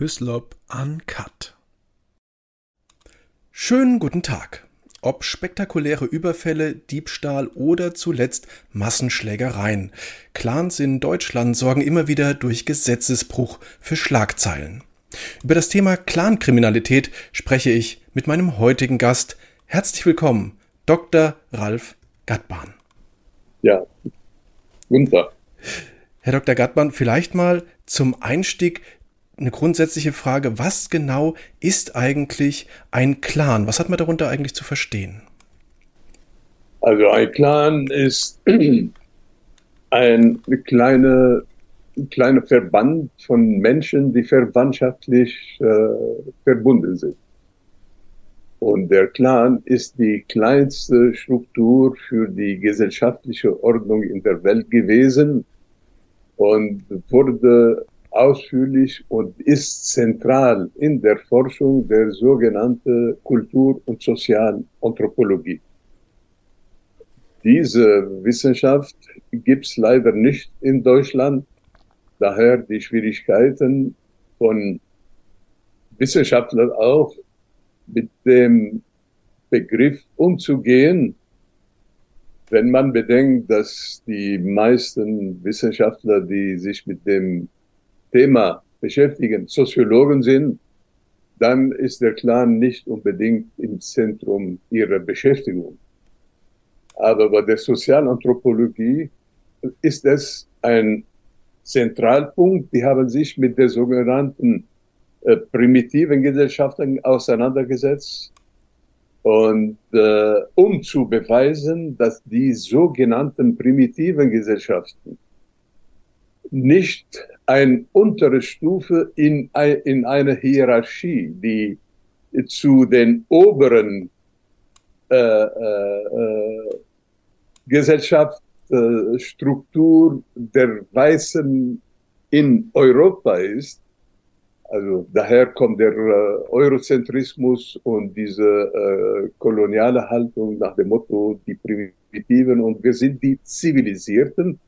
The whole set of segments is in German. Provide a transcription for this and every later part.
Hyslop Uncut. Schönen guten Tag. Ob spektakuläre Überfälle, Diebstahl oder zuletzt Massenschlägereien. Clans in Deutschland sorgen immer wieder durch Gesetzesbruch für Schlagzeilen. Über das Thema Clankriminalität spreche ich mit meinem heutigen Gast. Herzlich willkommen, Dr. Ralf Gattbahn. Ja, Tag. Herr Dr. Gattmann, vielleicht mal zum Einstieg eine grundsätzliche Frage, was genau ist eigentlich ein Clan? Was hat man darunter eigentlich zu verstehen? Also ein Clan ist ein kleiner kleine Verband von Menschen, die verwandtschaftlich äh, verbunden sind. Und der Clan ist die kleinste Struktur für die gesellschaftliche Ordnung in der Welt gewesen und wurde ausführlich und ist zentral in der Forschung der sogenannten Kultur- und Sozialanthropologie. Diese Wissenschaft gibt es leider nicht in Deutschland, daher die Schwierigkeiten von Wissenschaftlern auch mit dem Begriff umzugehen, wenn man bedenkt, dass die meisten Wissenschaftler, die sich mit dem Thema beschäftigen, Soziologen sind, dann ist der Clan nicht unbedingt im Zentrum ihrer Beschäftigung. Aber bei der Sozialanthropologie ist es ein Zentralpunkt. Die haben sich mit der sogenannten äh, primitiven Gesellschaften auseinandergesetzt. Und äh, um zu beweisen, dass die sogenannten primitiven Gesellschaften nicht eine untere Stufe in, in einer Hierarchie, die zu den oberen äh, äh, äh Gesellschaftsstruktur der Weißen in Europa ist. Also daher kommt der äh, Eurozentrismus und diese äh, koloniale Haltung nach dem Motto, die Primitiven und wir sind die Zivilisierten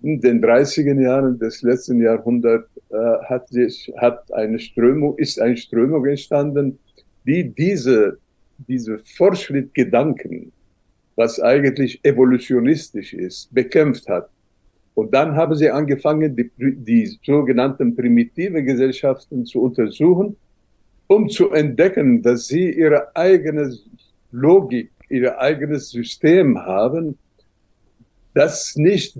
in den 30er Jahren des letzten Jahrhunderts äh, hat sich, hat eine Strömung, ist eine Strömung entstanden, die diese, diese Fortschrittgedanken, was eigentlich evolutionistisch ist, bekämpft hat. Und dann haben sie angefangen, die, die sogenannten primitive Gesellschaften zu untersuchen, um zu entdecken, dass sie ihre eigene Logik, ihr eigenes System haben, das nicht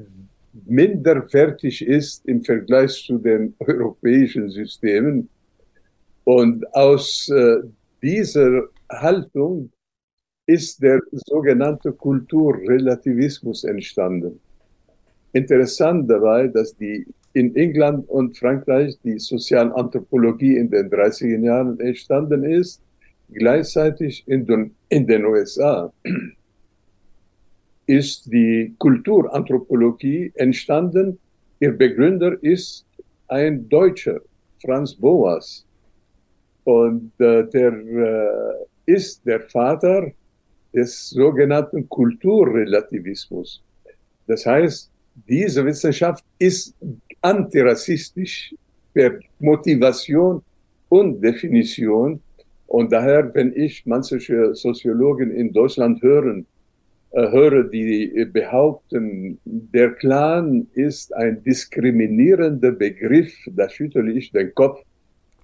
minderwertig ist im Vergleich zu den europäischen Systemen. Und aus äh, dieser Haltung ist der sogenannte Kulturrelativismus entstanden. Interessant dabei, dass die in England und Frankreich die Sozialanthropologie in den 30er Jahren entstanden ist, gleichzeitig in den, in den USA ist die Kulturanthropologie entstanden. Ihr Begründer ist ein Deutscher, Franz Boas. Und äh, der äh, ist der Vater des sogenannten Kulturrelativismus. Das heißt, diese Wissenschaft ist antirassistisch per Motivation und Definition. Und daher, wenn ich manche Soziologen in Deutschland hören, höre, die behaupten, der Clan ist ein diskriminierender Begriff, da schüttle ich den Kopf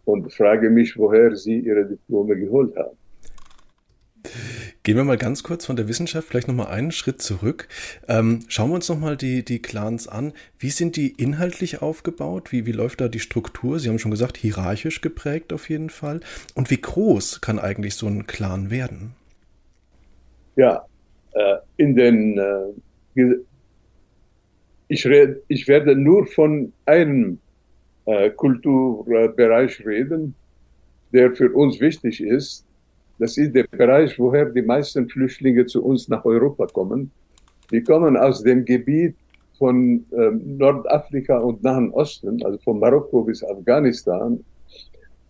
und frage mich, woher sie ihre Diplome geholt haben. Gehen wir mal ganz kurz von der Wissenschaft vielleicht nochmal einen Schritt zurück. Ähm, schauen wir uns nochmal die, die Clans an. Wie sind die inhaltlich aufgebaut? Wie, wie läuft da die Struktur? Sie haben schon gesagt, hierarchisch geprägt auf jeden Fall. Und wie groß kann eigentlich so ein Clan werden? Ja, äh, in den, äh, ich, red, ich werde nur von einem äh, Kulturbereich reden, der für uns wichtig ist. Das ist der Bereich, woher die meisten Flüchtlinge zu uns nach Europa kommen. Die kommen aus dem Gebiet von ähm, Nordafrika und Nahen Osten, also von Marokko bis Afghanistan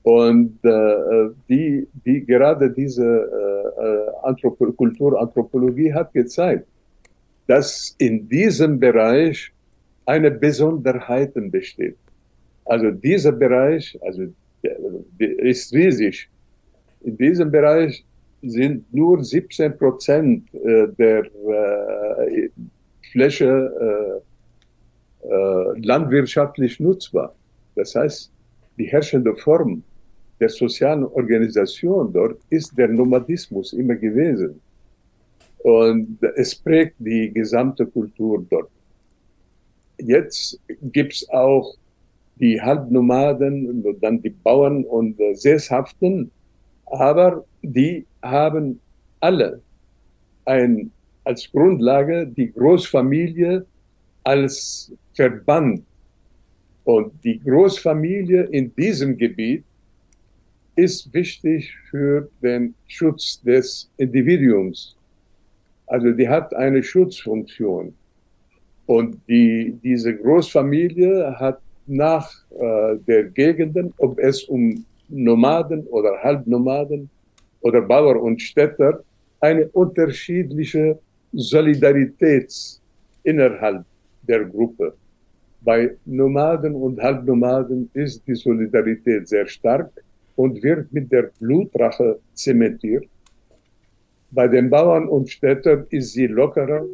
und äh, die, die gerade diese äh, Anthropo Kulturanthropologie hat gezeigt, dass in diesem Bereich eine Besonderheit besteht. Also dieser Bereich, also ist riesig. In diesem Bereich sind nur 17 Prozent äh, der äh, Fläche äh, äh, landwirtschaftlich nutzbar. Das heißt, die herrschende Form der sozialen Organisation dort ist der Nomadismus immer gewesen. Und es prägt die gesamte Kultur dort. Jetzt gibt's auch die Halbnomaden, dann die Bauern und äh, Sesshaften, aber die haben alle ein, als Grundlage die Großfamilie als Verband. Und die Großfamilie in diesem Gebiet ist wichtig für den Schutz des Individuums. Also die hat eine Schutzfunktion. Und die, diese Großfamilie hat nach äh, der Gegenden, ob es um Nomaden oder Halbnomaden oder Bauer und Städter, eine unterschiedliche Solidarität innerhalb der Gruppe. Bei Nomaden und Halbnomaden ist die Solidarität sehr stark und wird mit der Blutrache zementiert. Bei den Bauern und Städtern ist sie lockerer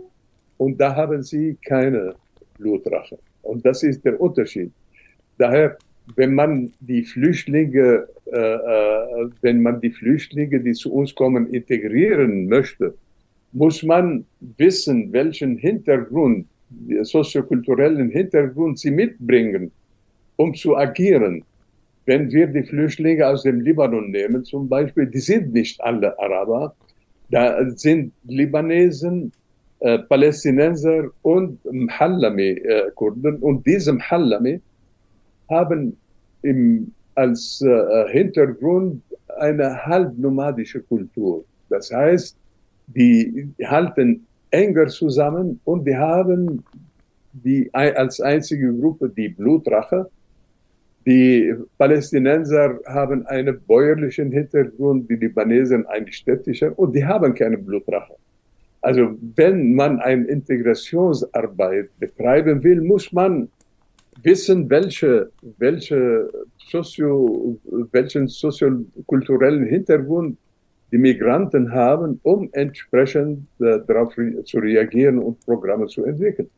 und da haben sie keine Blutrache. Und das ist der Unterschied. Daher wenn man die Flüchtlinge, äh, äh, wenn man die Flüchtlinge, die zu uns kommen, integrieren möchte, muss man wissen, welchen Hintergrund, soziokulturellen Hintergrund sie mitbringen, um zu agieren. Wenn wir die Flüchtlinge aus dem Libanon nehmen, zum Beispiel, die sind nicht alle Araber, da sind Libanesen, äh, Palästinenser und Mhallami-Kurden. Äh, und diese Mhallami haben im, als äh, Hintergrund eine halbnomadische Kultur. Das heißt, die halten enger zusammen und die haben die, als einzige Gruppe die Blutrache. Die Palästinenser haben einen bäuerlichen Hintergrund, die Libanesen einen städtischen und die haben keine Blutrache. Also wenn man eine Integrationsarbeit betreiben will, muss man wissen, welche, welche Sozio, welchen soziokulturellen Hintergrund die Migranten haben, um entsprechend äh, darauf re zu reagieren und Programme zu entwickeln.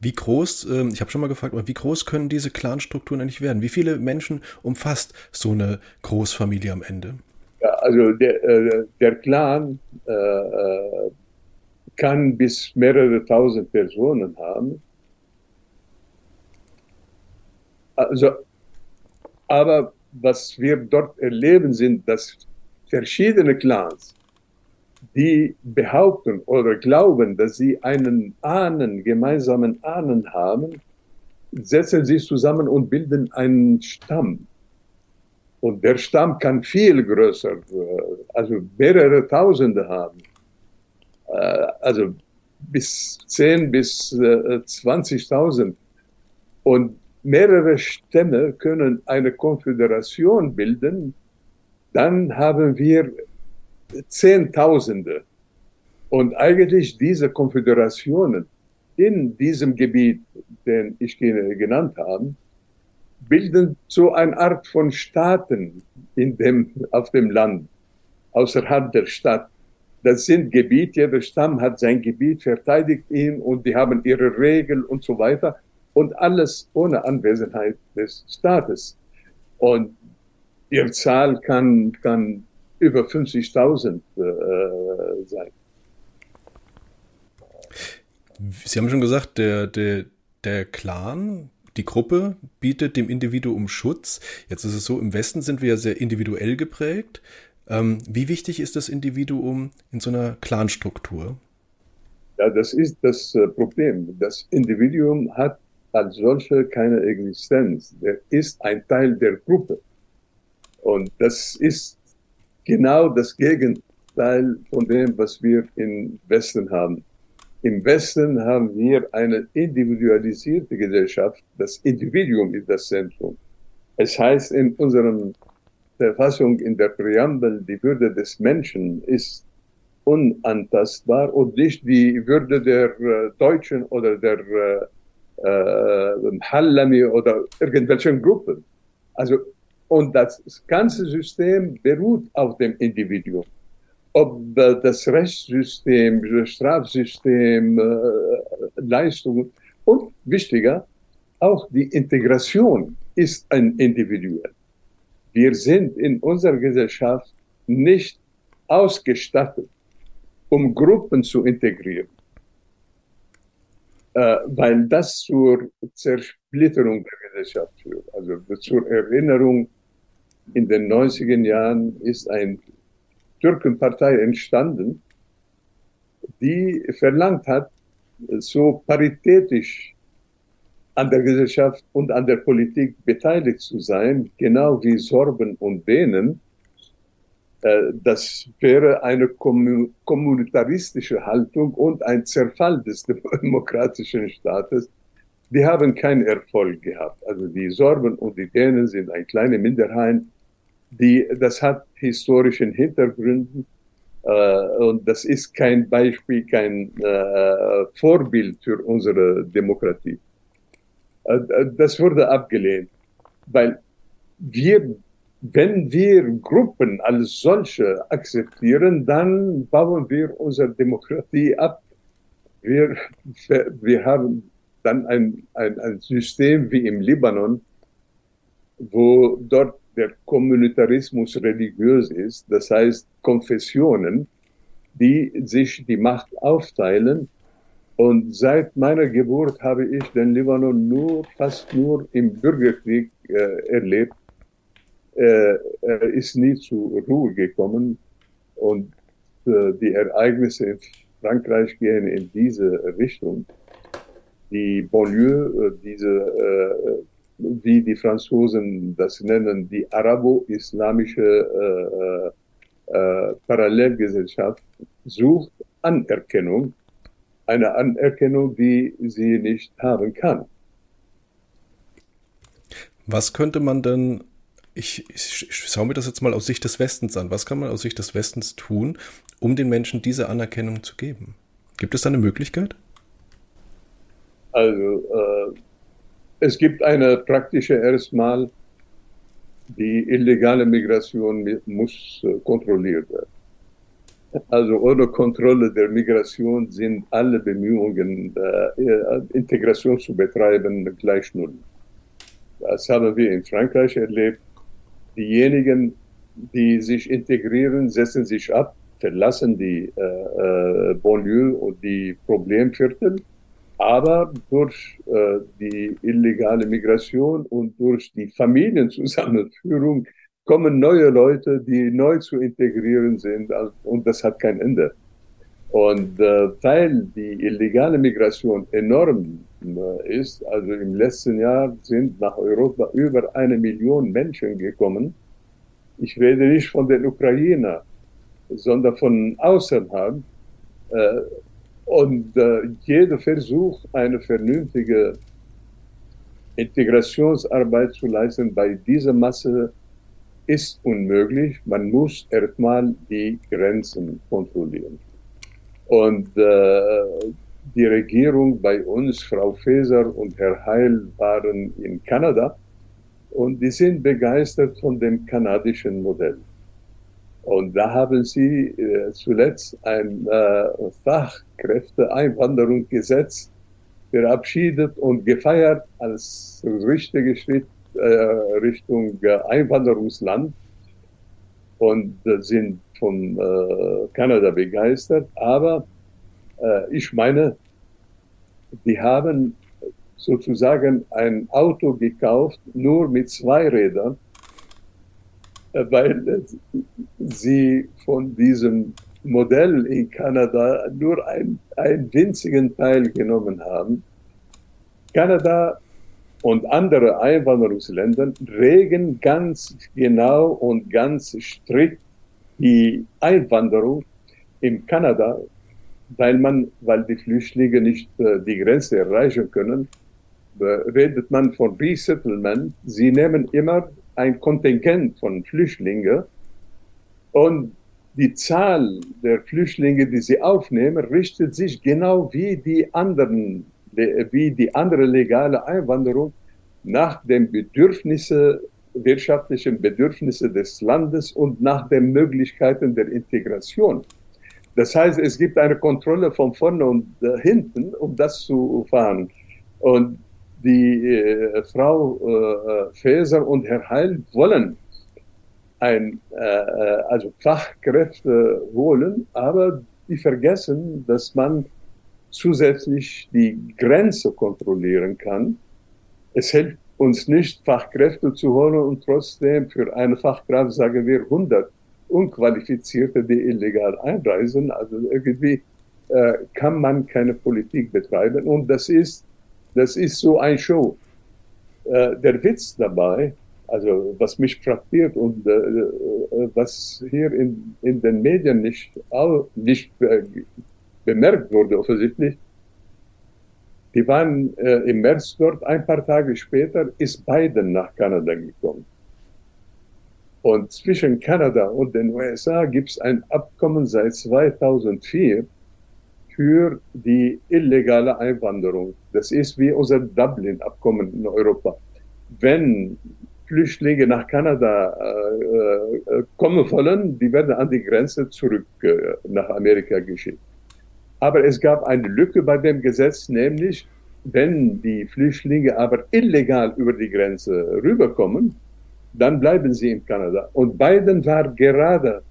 Wie groß, äh, ich habe schon mal gefragt, wie groß können diese Clanstrukturen eigentlich werden? Wie viele Menschen umfasst so eine Großfamilie am Ende? Ja, also der, äh, der Clan äh, äh, kann bis mehrere tausend Personen haben. Also, aber was wir dort erleben, sind, dass verschiedene Clans, die behaupten oder glauben, dass sie einen Ahnen, gemeinsamen Ahnen haben, setzen sich zusammen und bilden einen Stamm. Und der Stamm kann viel größer, äh, also mehrere Tausende haben. Äh, also bis 10 bis 20.000. Äh, und mehrere Stämme können eine Konföderation bilden, dann haben wir Zehntausende. Und eigentlich diese Konföderationen in diesem Gebiet, den ich genannt habe, bilden so eine Art von Staaten in dem, auf dem Land, außerhalb der Stadt. Das sind Gebiete, jeder Stamm hat sein Gebiet, verteidigt ihn und die haben ihre Regeln und so weiter und alles ohne Anwesenheit des Staates. Und ihre Zahl kann, kann über 50.000 äh, sein. Sie haben schon gesagt, der, der, der Clan, die Gruppe bietet dem Individuum Schutz. Jetzt ist es so, im Westen sind wir ja sehr individuell geprägt. Ähm, wie wichtig ist das Individuum in so einer Clanstruktur? Ja, das ist das äh, Problem. Das Individuum hat als solcher keine Existenz. Der ist ein Teil der Gruppe. Und das ist genau das Gegenteil von dem, was wir im Westen haben. Im Westen haben wir eine individualisierte Gesellschaft. Das Individuum ist das Zentrum. Es heißt in unserer Verfassung, in der Präambel, die Würde des Menschen ist unantastbar und nicht die Würde der äh, Deutschen oder der äh, äh, Hallami oder irgendwelchen Gruppen. Also, und das ganze System beruht auf dem Individuum. Ob das Rechtssystem, das Strafsystem, äh, Leistungen und wichtiger, auch die Integration ist ein individuell. Wir sind in unserer Gesellschaft nicht ausgestattet, um Gruppen zu integrieren, äh, weil das zur Zersplitterung der Gesellschaft führt. Also zur Erinnerung, in den 90er Jahren ist eine Türkenpartei entstanden, die verlangt hat, so paritätisch an der Gesellschaft und an der Politik beteiligt zu sein, genau wie Sorben und Dänen. Äh, das wäre eine kommunitaristische Haltung und ein Zerfall des demokratischen Staates. Die haben keinen Erfolg gehabt. Also die Sorben und die Dänen sind eine kleine Minderheit. Die, das hat historischen Hintergründen äh, und das ist kein Beispiel, kein äh, Vorbild für unsere Demokratie. Äh, das wurde abgelehnt, weil wir, wenn wir Gruppen als solche akzeptieren, dann bauen wir unsere Demokratie ab. Wir, wir haben dann ein, ein, ein System wie im Libanon, wo dort der Kommunitarismus religiös ist, das heißt Konfessionen, die sich die Macht aufteilen und seit meiner Geburt habe ich den Libanon nur, fast nur im Bürgerkrieg äh, erlebt. Äh, er ist nie zur Ruhe gekommen und äh, die Ereignisse in Frankreich gehen in diese Richtung. Die Banlieue, äh, diese, äh, wie die Franzosen das nennen, die arabo-islamische äh, Parallelgesellschaft sucht Anerkennung eine Anerkennung, die sie nicht haben kann. Was könnte man denn, ich, ich, ich schaue mir das jetzt mal aus Sicht des Westens an, was kann man aus Sicht des Westens tun, um den Menschen diese Anerkennung zu geben? Gibt es da eine Möglichkeit? Also, äh, es gibt eine praktische erstmal, die illegale Migration muss äh, kontrolliert werden. Also ohne Kontrolle der Migration sind alle Bemühungen, äh, Integration zu betreiben, gleich null. Das haben wir in Frankreich erlebt. Diejenigen, die sich integrieren, setzen sich ab, verlassen die äh, äh, Banlieue und die Problemviertel. Aber durch äh, die illegale Migration und durch die Familienzusammenführung kommen neue Leute, die neu zu integrieren sind und das hat kein Ende. Und äh, weil die illegale Migration enorm äh, ist, also im letzten Jahr sind nach Europa über eine Million Menschen gekommen. Ich rede nicht von den Ukrainern, sondern von außerhalb. Äh, und äh, jeder Versuch, eine vernünftige Integrationsarbeit zu leisten bei dieser Masse ist unmöglich. Man muss erstmal die Grenzen kontrollieren. Und äh, die Regierung bei uns, Frau Faeser und Herr Heil, waren in Kanada und die sind begeistert von dem kanadischen Modell. Und da haben sie äh, zuletzt ein äh, Fachkräfteeinwanderungsgesetz verabschiedet und gefeiert als richtiger Schritt äh, Richtung äh, Einwanderungsland und sind von äh, Kanada begeistert. Aber ich meine, die haben sozusagen ein Auto gekauft, nur mit zwei Rädern, weil sie von diesem Modell in Kanada nur ein, einen winzigen Teil genommen haben. Kanada und andere Einwanderungsländer regeln ganz genau und ganz strikt die Einwanderung in Kanada, weil man, weil die Flüchtlinge nicht äh, die Grenze erreichen können, äh, redet man von Resettlement. Sie nehmen immer ein Kontingent von Flüchtlingen und die Zahl der Flüchtlinge, die sie aufnehmen, richtet sich genau wie die anderen wie die andere legale Einwanderung nach den Bedürfnissen, wirtschaftlichen Bedürfnissen des Landes und nach den Möglichkeiten der Integration. Das heißt, es gibt eine Kontrolle von vorne und hinten, um das zu fahren. Und die äh, Frau äh, Faeser und Herr Heil wollen ein, äh, also Fachkräfte holen, aber die vergessen, dass man zusätzlich die Grenze kontrollieren kann. Es hilft uns nicht, Fachkräfte zu holen und trotzdem für eine Fachkraft sagen wir 100 Unqualifizierte, die illegal einreisen. Also irgendwie äh, kann man keine Politik betreiben und das ist, das ist so ein Show. Äh, der Witz dabei, also was mich frappiert und äh, äh, was hier in, in den Medien nicht, auch nicht äh, bemerkt wurde offensichtlich, die waren äh, im März dort, ein paar Tage später ist Biden nach Kanada gekommen. Und zwischen Kanada und den USA gibt es ein Abkommen seit 2004 für die illegale Einwanderung. Das ist wie unser Dublin-Abkommen in Europa. Wenn Flüchtlinge nach Kanada äh, äh, kommen wollen, die werden an die Grenze zurück äh, nach Amerika geschickt. Aber es gab eine Lücke bei dem Gesetz, nämlich wenn die Flüchtlinge aber illegal über die Grenze rüberkommen, dann bleiben sie in Kanada. Und Biden war gerade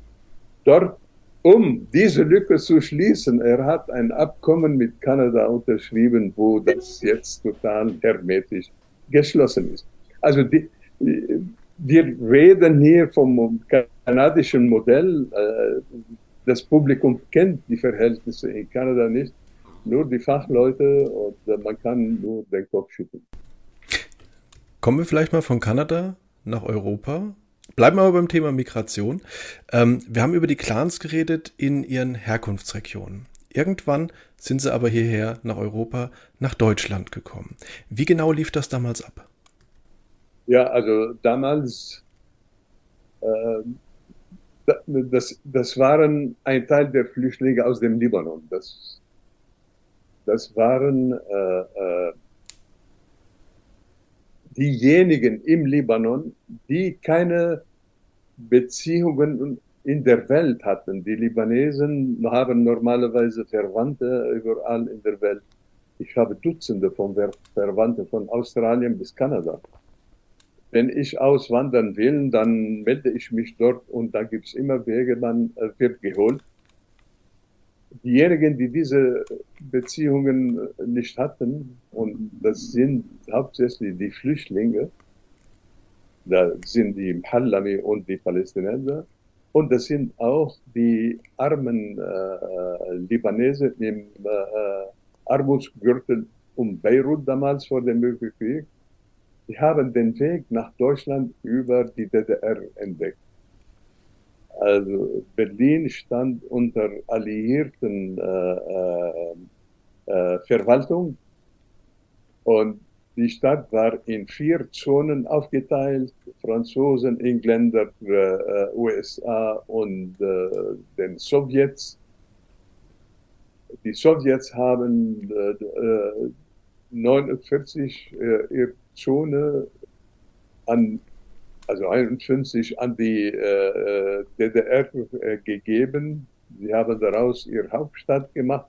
dort, um diese Lücke zu schließen. Er hat ein Abkommen mit Kanada unterschrieben, wo das jetzt total hermetisch geschlossen ist. Also die, wir reden hier vom kanadischen Modell. Äh, das Publikum kennt die Verhältnisse in Kanada nicht, nur die Fachleute und äh, man kann nur den Kopf schütteln. Kommen wir vielleicht mal von Kanada nach Europa. Bleiben wir aber beim Thema Migration. Ähm, wir haben über die Clans geredet in ihren Herkunftsregionen. Irgendwann sind sie aber hierher nach Europa, nach Deutschland gekommen. Wie genau lief das damals ab? Ja, also damals, äh, das, das waren ein Teil der Flüchtlinge aus dem Libanon. Das, das waren äh, äh, diejenigen im Libanon, die keine Beziehungen in der Welt hatten. Die Libanesen haben normalerweise Verwandte überall in der Welt. Ich habe Dutzende von Verwandten von Australien bis Kanada. Wenn ich auswandern will, dann melde ich mich dort und da gibt es immer Wege, man äh, wird geholt. Diejenigen, die diese Beziehungen nicht hatten, und das sind hauptsächlich die Flüchtlinge, da sind die Mhallami und die Palästinenser, und das sind auch die armen äh, Libanesen im äh, Armutsgürtel um Beirut damals vor dem Bürgerkrieg. Die haben den Weg nach Deutschland über die DDR entdeckt. Also Berlin stand unter alliierten äh, äh, äh, Verwaltung. Und die Stadt war in vier Zonen aufgeteilt, Franzosen, Engländer, äh, USA und äh, den Sowjets. Die Sowjets haben 1949 äh, ihr Zone an, also 51 an die äh, DDR äh, gegeben. Sie haben daraus ihre Hauptstadt gemacht.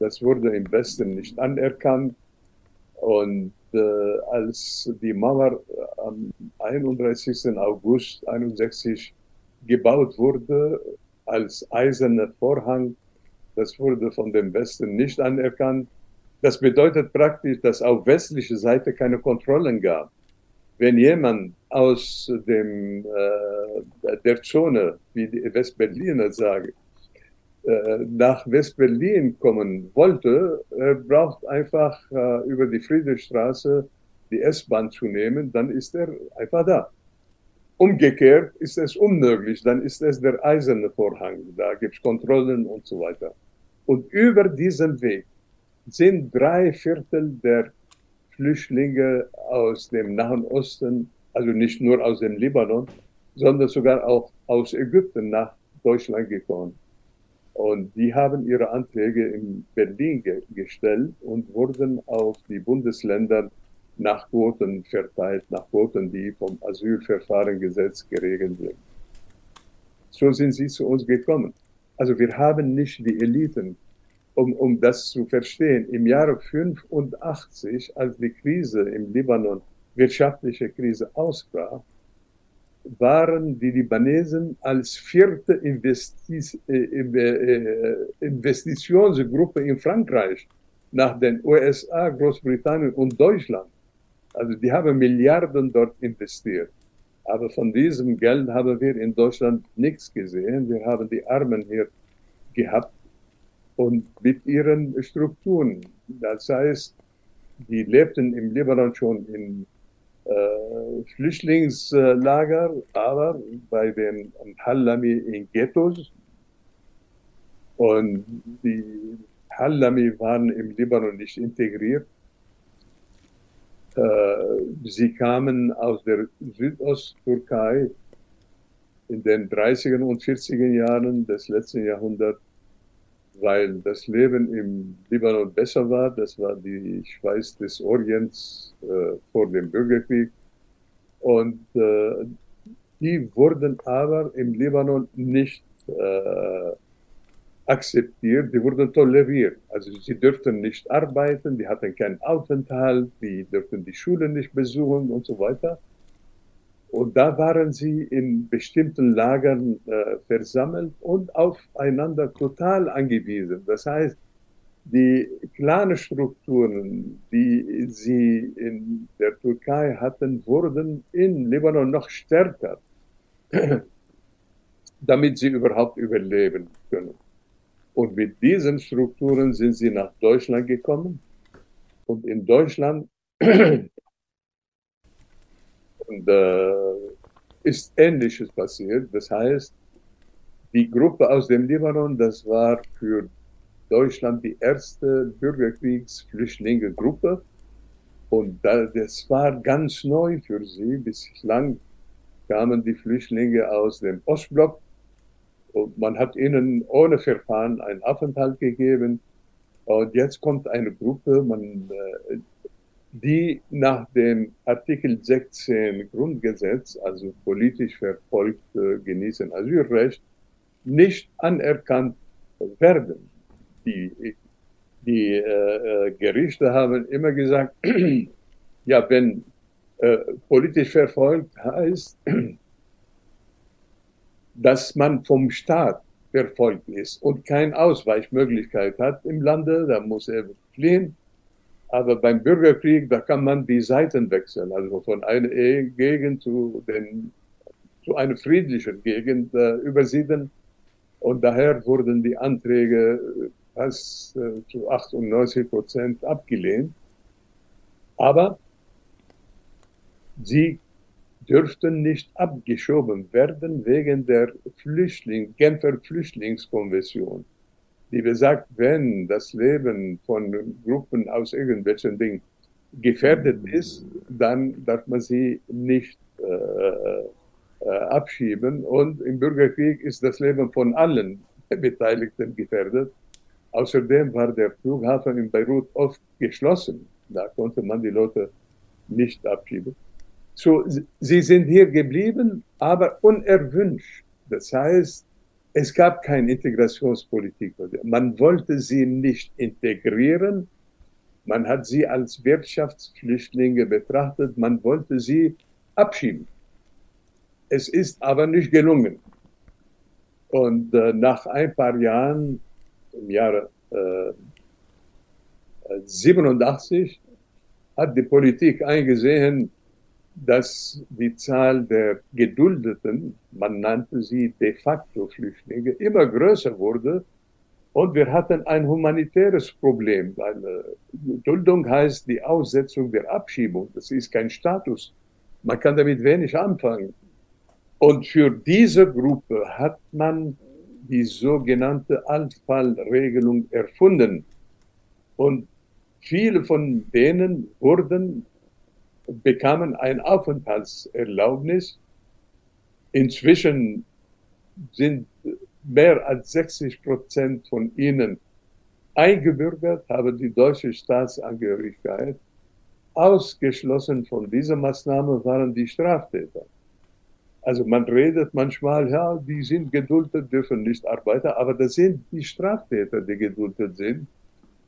Das wurde im Westen nicht anerkannt. Und äh, als die Mauer am 31. August 61 gebaut wurde, als eiserner Vorhang, das wurde von dem Westen nicht anerkannt. Das bedeutet praktisch, dass auf westlicher Seite keine Kontrollen gab. Wenn jemand aus dem, äh, der Zone, wie die Westberliner sagen, äh, nach Westberlin kommen wollte, er braucht einfach äh, über die Friedrichstraße die S-Bahn zu nehmen, dann ist er einfach da. Umgekehrt ist es unmöglich, dann ist es der eiserne Vorhang, da gibt es Kontrollen und so weiter. Und über diesen Weg sind drei Viertel der Flüchtlinge aus dem Nahen Osten, also nicht nur aus dem Libanon, sondern sogar auch aus Ägypten nach Deutschland gekommen. Und die haben ihre Anträge in Berlin ge gestellt und wurden auf die Bundesländer nach Quoten verteilt, nach Quoten, die vom Asylverfahrengesetz geregelt sind. So sind sie zu uns gekommen. Also wir haben nicht die Eliten, um, um das zu verstehen. Im Jahre 85, als die Krise im Libanon, wirtschaftliche Krise ausbrach, waren die Libanesen als vierte Investis äh, äh, Investitionsgruppe in Frankreich nach den USA, Großbritannien und Deutschland. Also die haben Milliarden dort investiert. Aber von diesem Geld haben wir in Deutschland nichts gesehen. Wir haben die Armen hier gehabt und mit ihren Strukturen. Das heißt, die lebten im Libanon schon in Flüchtlingslager, aber bei den Hallami in Ghettos. Und die Hallami waren im Libanon nicht integriert. Äh, sie kamen aus der Südosttürkei in den 30er und 40er Jahren des letzten Jahrhunderts weil das Leben im Libanon besser war. Das war die Schweiz des Orients äh, vor dem Bürgerkrieg. Und äh, die wurden aber im Libanon nicht äh, akzeptiert, die wurden toleriert. Also sie dürften nicht arbeiten, die hatten keinen Aufenthalt, die dürften die Schule nicht besuchen und so weiter. Und da waren sie in bestimmten Lagern äh, versammelt und aufeinander total angewiesen. Das heißt, die Clanstrukturen, die sie in der Türkei hatten, wurden in Libanon noch stärker, damit sie überhaupt überleben können. Und mit diesen Strukturen sind sie nach Deutschland gekommen. Und in Deutschland und äh, ist Ähnliches passiert. Das heißt, die Gruppe aus dem Libanon, das war für Deutschland die erste Bürgerkriegsflüchtlinge-Gruppe. Und das war ganz neu für sie. Bislang kamen die Flüchtlinge aus dem Ostblock und man hat ihnen ohne Verfahren einen Aufenthalt gegeben. Und jetzt kommt eine Gruppe, man, äh, die nach dem Artikel 16 Grundgesetz, also politisch Verfolgte genießen Asylrecht, nicht anerkannt werden. Die, die äh, äh Gerichte haben immer gesagt, ja, wenn äh, politisch verfolgt heißt, dass man vom Staat verfolgt ist und keine Ausweichmöglichkeit hat im Lande, da muss er fliehen aber beim Bürgerkrieg, da kann man die Seiten wechseln, also von einer Gegend zu, den, zu einer friedlichen Gegend äh, übersiedeln. Und daher wurden die Anträge fast äh, zu 98 Prozent abgelehnt. Aber sie dürften nicht abgeschoben werden wegen der Flüchtling, Genfer Flüchtlingskonvention die besagt, wenn das Leben von Gruppen aus irgendwelchen Dingen gefährdet ist, dann darf man sie nicht äh, äh, abschieben. Und im Bürgerkrieg ist das Leben von allen Beteiligten gefährdet. Außerdem war der Flughafen in Beirut oft geschlossen. Da konnte man die Leute nicht abschieben. So, sie sind hier geblieben, aber unerwünscht. Das heißt, es gab keine Integrationspolitik. Man wollte sie nicht integrieren. Man hat sie als Wirtschaftsflüchtlinge betrachtet. Man wollte sie abschieben. Es ist aber nicht gelungen. Und äh, nach ein paar Jahren, im Jahre äh, 87, hat die Politik eingesehen, dass die Zahl der Geduldeten, man nannte sie de facto Flüchtlinge, immer größer wurde. Und wir hatten ein humanitäres Problem, weil äh, Duldung heißt die Aussetzung der Abschiebung. Das ist kein Status. Man kann damit wenig anfangen. Und für diese Gruppe hat man die sogenannte Altfallregelung erfunden. Und viele von denen wurden bekamen ein Aufenthaltserlaubnis. Inzwischen sind mehr als 60 Prozent von ihnen eingebürgert, haben die deutsche Staatsangehörigkeit. Ausgeschlossen von dieser Maßnahme waren die Straftäter. Also man redet manchmal, ja, die sind geduldet, dürfen nicht arbeiten, aber das sind die Straftäter, die geduldet sind.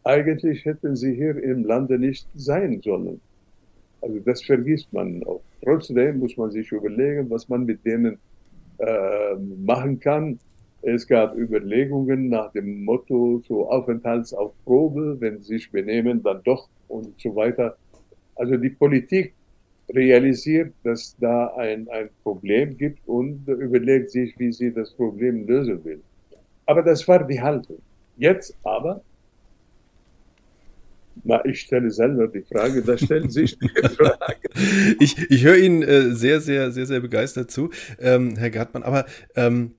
Eigentlich hätten sie hier im Lande nicht sein sollen. Also das vergisst man auch. Trotzdem muss man sich überlegen, was man mit denen äh, machen kann. Es gab Überlegungen nach dem Motto, so Aufenthalts auf Probe, wenn sie sich benehmen, dann doch und so weiter. Also die Politik realisiert, dass da ein, ein Problem gibt und überlegt sich, wie sie das Problem lösen will. Aber das war die Haltung. Jetzt aber na, ich stelle selber die Frage, da stellt sich die Frage. ich ich höre Ihnen äh, sehr, sehr, sehr, sehr begeistert zu, ähm, Herr Gartmann. Aber ähm,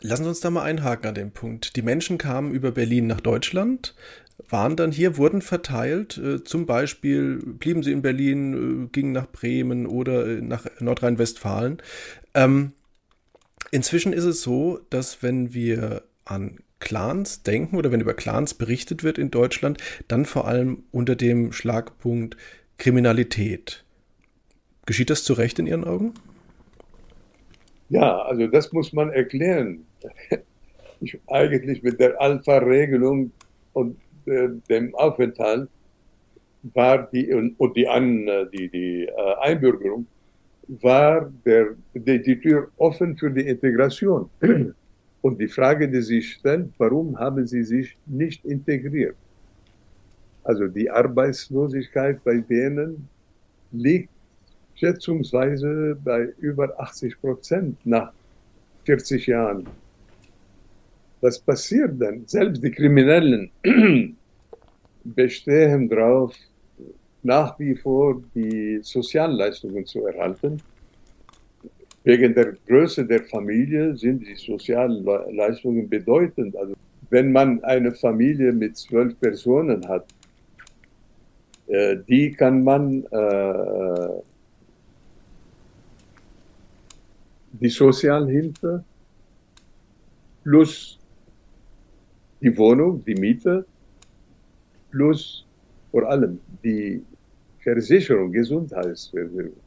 lassen Sie uns da mal einhaken an dem Punkt. Die Menschen kamen über Berlin nach Deutschland, waren dann hier, wurden verteilt. Äh, zum Beispiel blieben sie in Berlin, äh, gingen nach Bremen oder äh, nach Nordrhein-Westfalen. Ähm, inzwischen ist es so, dass wenn wir an Clans denken oder wenn über Clans berichtet wird in Deutschland, dann vor allem unter dem Schlagpunkt Kriminalität. Geschieht das zu Recht in Ihren Augen? Ja, also das muss man erklären. Ich, eigentlich mit der Alpha-Regelung und äh, dem Aufenthalt war die und, und die, An, die, die äh, Einbürgerung war der, die, die Tür offen für die Integration. Und die Frage, die sich stellt, warum haben sie sich nicht integriert? Also die Arbeitslosigkeit bei denen liegt schätzungsweise bei über 80 Prozent nach 40 Jahren. Was passiert denn? Selbst die Kriminellen bestehen darauf, nach wie vor die Sozialleistungen zu erhalten. Wegen der Größe der Familie sind die Sozialleistungen bedeutend. Also wenn man eine Familie mit zwölf Personen hat, äh, die kann man äh, die Sozialhilfe plus die Wohnung, die Miete, plus vor allem die Versicherung, Gesundheitsversicherung.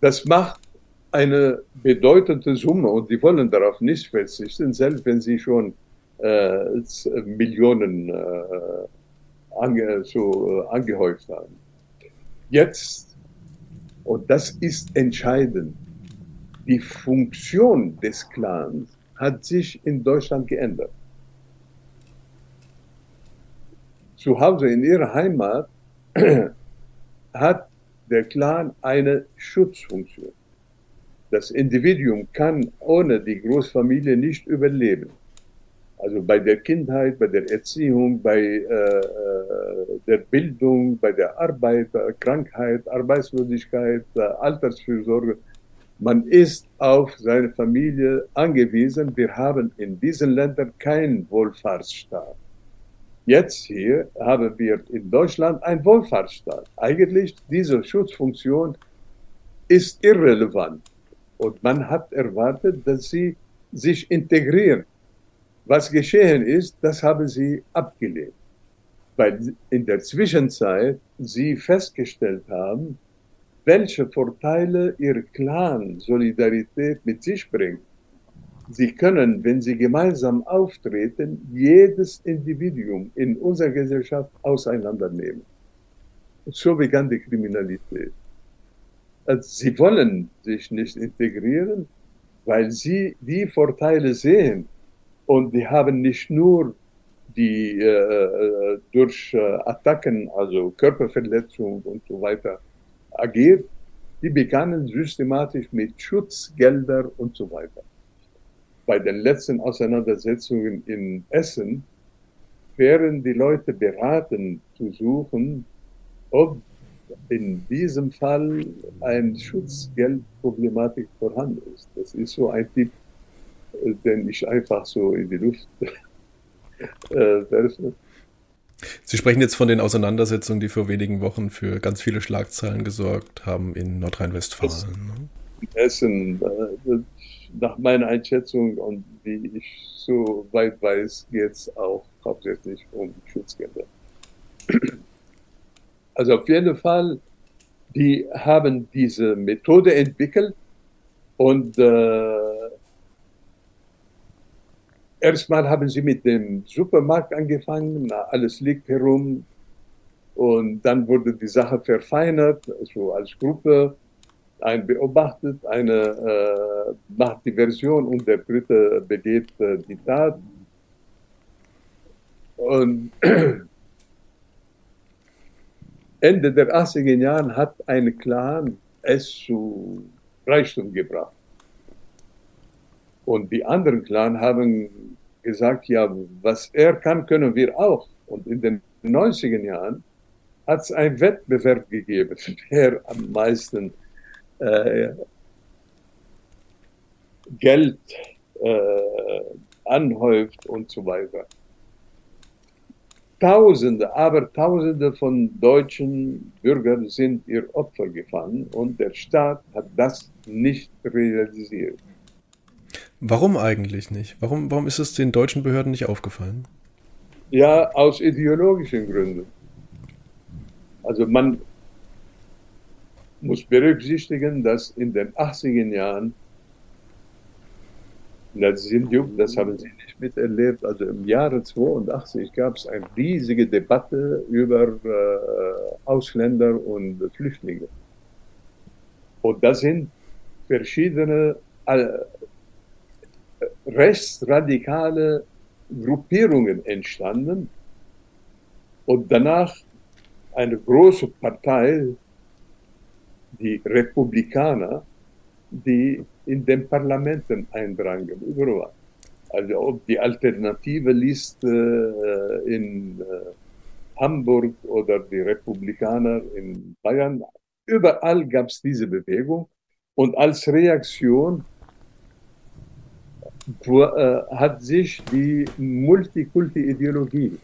Das macht eine bedeutende Summe und die wollen darauf nicht verzichten, selbst wenn sie schon äh, Millionen äh, ange, so, äh, angehäuft haben. Jetzt, und das ist entscheidend, die Funktion des Clans hat sich in Deutschland geändert. Zu Hause in ihrer Heimat hat der Clan eine Schutzfunktion. Das Individuum kann ohne die Großfamilie nicht überleben. Also bei der Kindheit, bei der Erziehung, bei äh, äh, der Bildung, bei der Arbeit, bei Krankheit, Arbeitslosigkeit, äh, Altersfürsorge. Man ist auf seine Familie angewiesen. Wir haben in diesen Ländern keinen Wohlfahrtsstaat. Jetzt hier haben wir in Deutschland einen Wohlfahrtsstaat. Eigentlich diese Schutzfunktion ist irrelevant. Und man hat erwartet, dass sie sich integrieren. Was geschehen ist, das haben sie abgelehnt. Weil in der Zwischenzeit sie festgestellt haben, welche Vorteile ihr Clan Solidarität mit sich bringt. Sie können, wenn sie gemeinsam auftreten, jedes Individuum in unserer Gesellschaft auseinandernehmen. Und so begann die Kriminalität. Also sie wollen sich nicht integrieren, weil sie die Vorteile sehen. Und die haben nicht nur die äh, äh durch äh, Attacken, also Körperverletzung und so weiter agiert, die begannen systematisch mit Schutzgelder und so weiter. Bei den letzten Auseinandersetzungen in Essen wären die Leute beraten zu suchen, ob in diesem Fall eine Schutzgeldproblematik vorhanden ist. Das ist so ein Tipp, äh, den ich einfach so in die Luft äh, werfe. Sie sprechen jetzt von den Auseinandersetzungen, die vor wenigen Wochen für ganz viele Schlagzeilen gesorgt haben in Nordrhein-Westfalen. Ne? Essen, äh, nach meiner Einschätzung und wie ich so weit weiß, geht es auch hauptsächlich um Schutzgelder. Also auf jeden Fall, die haben diese Methode entwickelt und äh, erstmal haben sie mit dem Supermarkt angefangen, na, alles liegt herum und dann wurde die Sache verfeinert, also als Gruppe. Ein beobachtet, eine äh, macht die Version und der dritte begeht äh, die Tat. Und Ende der 80er Jahre hat ein Clan es zu Reichtum gebracht. Und die anderen Clan haben gesagt, ja, was er kann, können wir auch. Und in den 90er Jahren hat es einen Wettbewerb gegeben, wer am meisten äh, Geld äh, anhäuft und so weiter. Tausende, aber Tausende von deutschen Bürgern sind ihr Opfer gefallen und der Staat hat das nicht realisiert. Warum eigentlich nicht? Warum, warum ist es den deutschen Behörden nicht aufgefallen? Ja, aus ideologischen Gründen. Also man muss berücksichtigen, dass in den 80er Jahren, das, sind, das haben Sie nicht miterlebt, also im Jahre 82 gab es eine riesige Debatte über äh, Ausländer und Flüchtlinge. Und da sind verschiedene äh, rechtsradikale Gruppierungen entstanden und danach eine große Partei, die Republikaner, die in den Parlamenten eindrangen, überall. Also ob die alternative Liste äh, in äh, Hamburg oder die Republikaner in Bayern, überall gab es diese Bewegung. Und als Reaktion äh, hat sich die Multikulti-Ideologie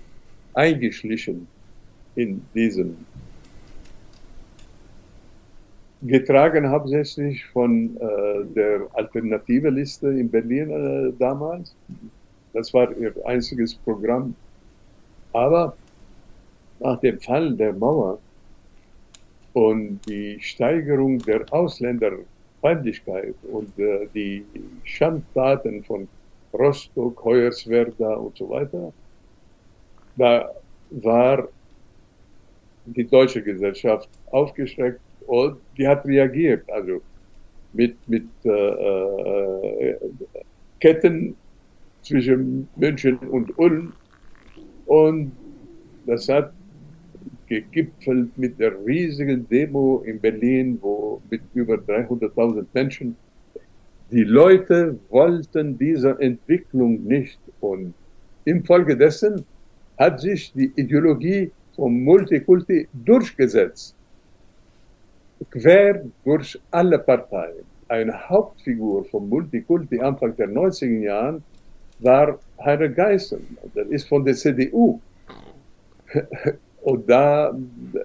eingeschlichen in diesem. Getragen hauptsächlich von äh, der Alternative Liste in Berlin äh, damals. Das war ihr einziges Programm. Aber nach dem Fall der Mauer und die Steigerung der Ausländerfeindlichkeit und äh, die Schandtaten von Rostock, Hoyerswerda und so weiter, da war die deutsche Gesellschaft aufgeschreckt und die hat reagiert, also mit, mit äh, äh, Ketten zwischen München und Ulm. Und das hat gegipfelt mit der riesigen Demo in Berlin, wo mit über 300.000 Menschen. Die Leute wollten diese Entwicklung nicht. Und infolgedessen hat sich die Ideologie vom Multikulti durchgesetzt. Quer durch alle Parteien. Eine Hauptfigur vom Multikulti Anfang der 90er Jahren war Heiner Geißen. Der ist von der CDU. Und da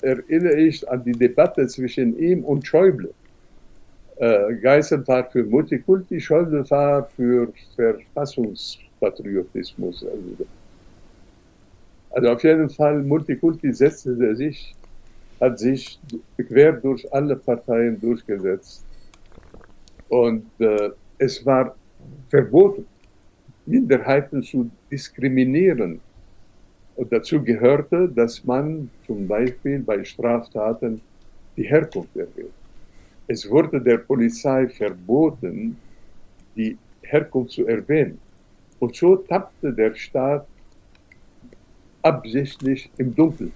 erinnere ich an die Debatte zwischen ihm und Schäuble. Äh, war für Multikulti, Schäuble war für Verfassungspatriotismus. Also also auf jeden Fall, Multikulti setzte sich, hat sich quer durch alle Parteien durchgesetzt. Und äh, es war verboten, Minderheiten zu diskriminieren. Und dazu gehörte, dass man zum Beispiel bei Straftaten die Herkunft erwähnt. Es wurde der Polizei verboten, die Herkunft zu erwähnen. Und so tappte der Staat absichtlich im Dunkeln.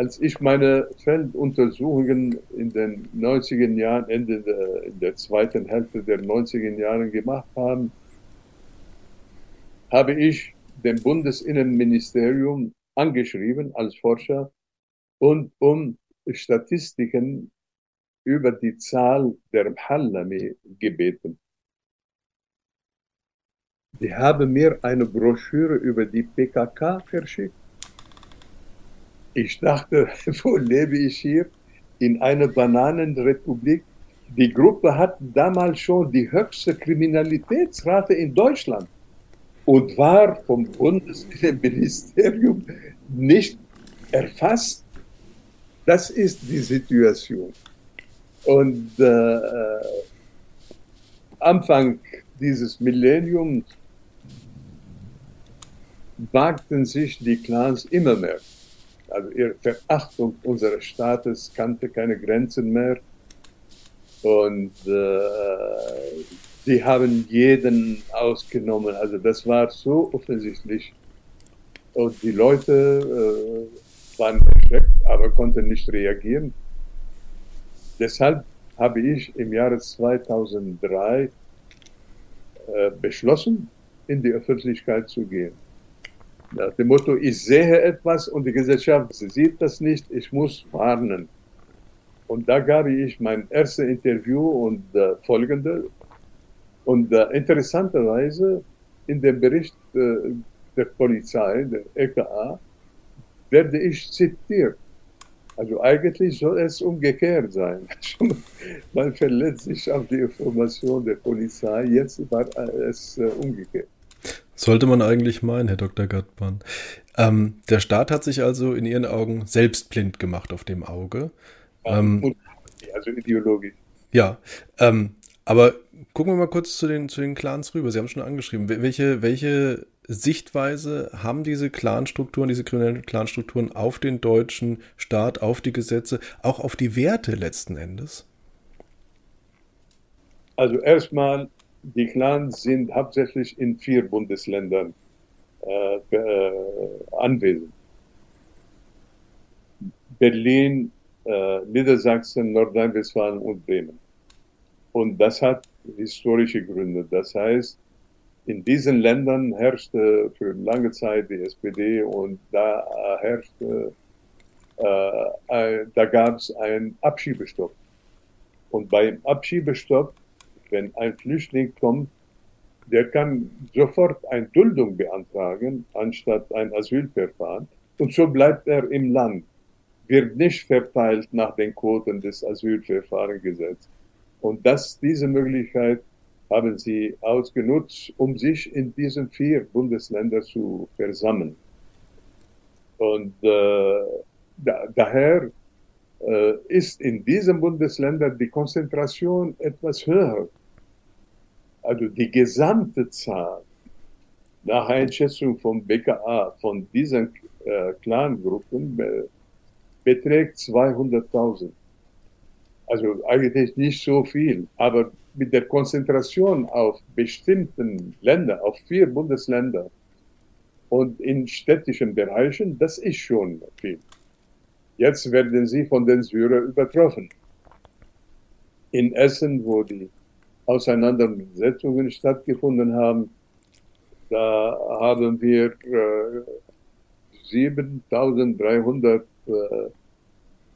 Als ich meine Felduntersuchungen in den 90er Jahren, Ende der, in der zweiten Hälfte der 90er Jahre gemacht habe, habe ich dem Bundesinnenministerium angeschrieben als Forscher und um Statistiken über die Zahl der Mhallami gebeten. Die haben mir eine Broschüre über die PKK verschickt. Ich dachte, wo lebe ich hier? In einer Bananenrepublik die Gruppe hat damals schon die höchste Kriminalitätsrate in Deutschland und war vom Bundesministerium nicht erfasst. Das ist die Situation. Und äh, Anfang dieses Millenniums wagten sich die Clans immer mehr. Also ihre Verachtung unseres Staates kannte keine Grenzen mehr. Und äh, die haben jeden ausgenommen. Also das war so offensichtlich. Und die Leute äh, waren erschreckt, aber konnten nicht reagieren. Deshalb habe ich im Jahre 2003 äh, beschlossen, in die Öffentlichkeit zu gehen. Nach dem Motto, ich sehe etwas und die Gesellschaft sieht das nicht, ich muss warnen. Und da gab ich mein erstes Interview und äh, folgende. Und äh, interessanterweise in dem Bericht äh, der Polizei, der EKA, werde ich zitiert. Also eigentlich soll es umgekehrt sein. Man verletzt sich auf die Information der Polizei, jetzt war es äh, umgekehrt. Sollte man eigentlich meinen, Herr Dr. Gattmann. Ähm, der Staat hat sich also in Ihren Augen selbst blind gemacht auf dem Auge. Ähm, also ideologisch. Ja, ähm, aber gucken wir mal kurz zu den, zu den Clans rüber. Sie haben schon angeschrieben. Welche, welche Sichtweise haben diese Clanstrukturen, diese kriminellen Clanstrukturen auf den deutschen Staat, auf die Gesetze, auch auf die Werte letzten Endes? Also erstmal, die Clans sind hauptsächlich in vier Bundesländern äh, äh, anwesend. Berlin, äh, Niedersachsen, Nordrhein-Westfalen und Bremen. Und das hat historische Gründe. Das heißt, in diesen Ländern herrschte für lange Zeit die SPD und da herrschte, äh, da gab es einen Abschiebestopp. Und beim Abschiebestopp, wenn ein Flüchtling kommt, der kann sofort eine Duldung beantragen, anstatt ein Asylverfahren. Und so bleibt er im Land, wird nicht verteilt nach den Quoten des Asylverfahrensgesetzes. Und das, diese Möglichkeit haben sie ausgenutzt, um sich in diesen vier Bundesländern zu versammeln. Und äh, da, daher äh, ist in diesen Bundesländern die Konzentration etwas höher. Also die gesamte Zahl nach Einschätzung vom BKA von diesen äh, Clangruppen äh, beträgt 200.000. Also eigentlich nicht so viel, aber mit der Konzentration auf bestimmten Länder, auf vier Bundesländer und in städtischen Bereichen, das ist schon viel. Jetzt werden sie von den Syrern übertroffen. In Essen, wo die Auseinandersetzungen stattgefunden haben, da haben wir äh, 7300 äh,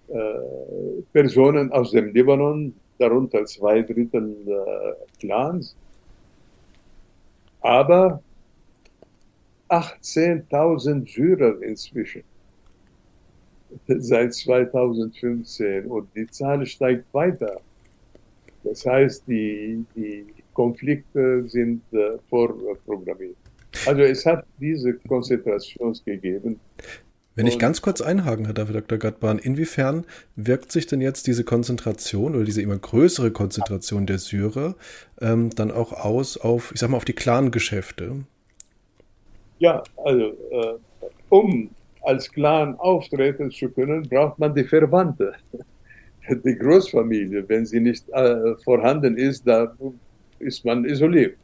äh, Personen aus dem Libanon, darunter zwei Drittel äh, Clans, aber 18.000 Syrer inzwischen. Seit 2015 und die Zahl steigt weiter. Das heißt, die, die Konflikte sind äh, vorprogrammiert. Also es hat diese Konzentration gegeben. Wenn ich ganz kurz einhaken, Herr Dr. Gattbahn, inwiefern wirkt sich denn jetzt diese Konzentration oder diese immer größere Konzentration der Syrer ähm, dann auch aus auf, ich sag mal, auf die Clan-Geschäfte? Ja, also äh, um als Clan auftreten zu können, braucht man die Verwandte. Die Großfamilie, wenn sie nicht äh, vorhanden ist, da ist man isoliert.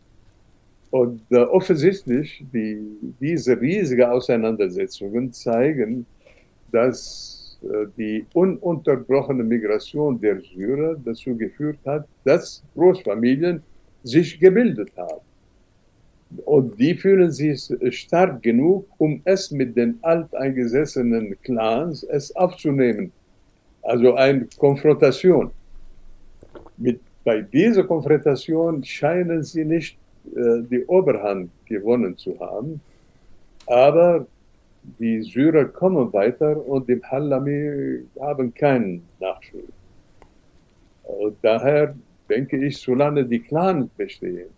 Und äh, offensichtlich, die, diese riesigen Auseinandersetzungen zeigen, dass äh, die ununterbrochene Migration der Syrer dazu geführt hat, dass Großfamilien sich gebildet haben. Und die fühlen sich stark genug, um es mit den alteingesessenen Clans es aufzunehmen. Also eine Konfrontation. Mit, bei dieser Konfrontation scheinen sie nicht äh, die Oberhand gewonnen zu haben. Aber die Syrer kommen weiter und die Hallami haben keinen Nachschub. Und daher denke ich, solange die Clans bestehen,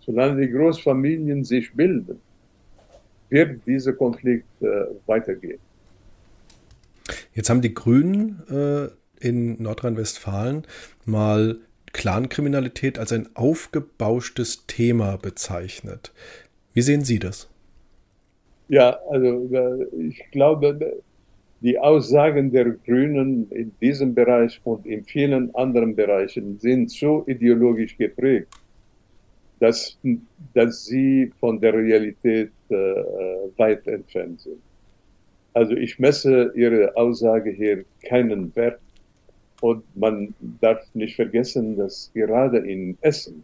solange die Großfamilien sich bilden, wird dieser Konflikt äh, weitergehen. Jetzt haben die Grünen äh, in Nordrhein-Westfalen mal Clankriminalität als ein aufgebauschtes Thema bezeichnet. Wie sehen Sie das? Ja, also ich glaube, die Aussagen der Grünen in diesem Bereich und in vielen anderen Bereichen sind so ideologisch geprägt, dass, dass sie von der Realität äh, weit entfernt sind. Also ich messe Ihre Aussage hier keinen Wert. Und man darf nicht vergessen, dass gerade in Essen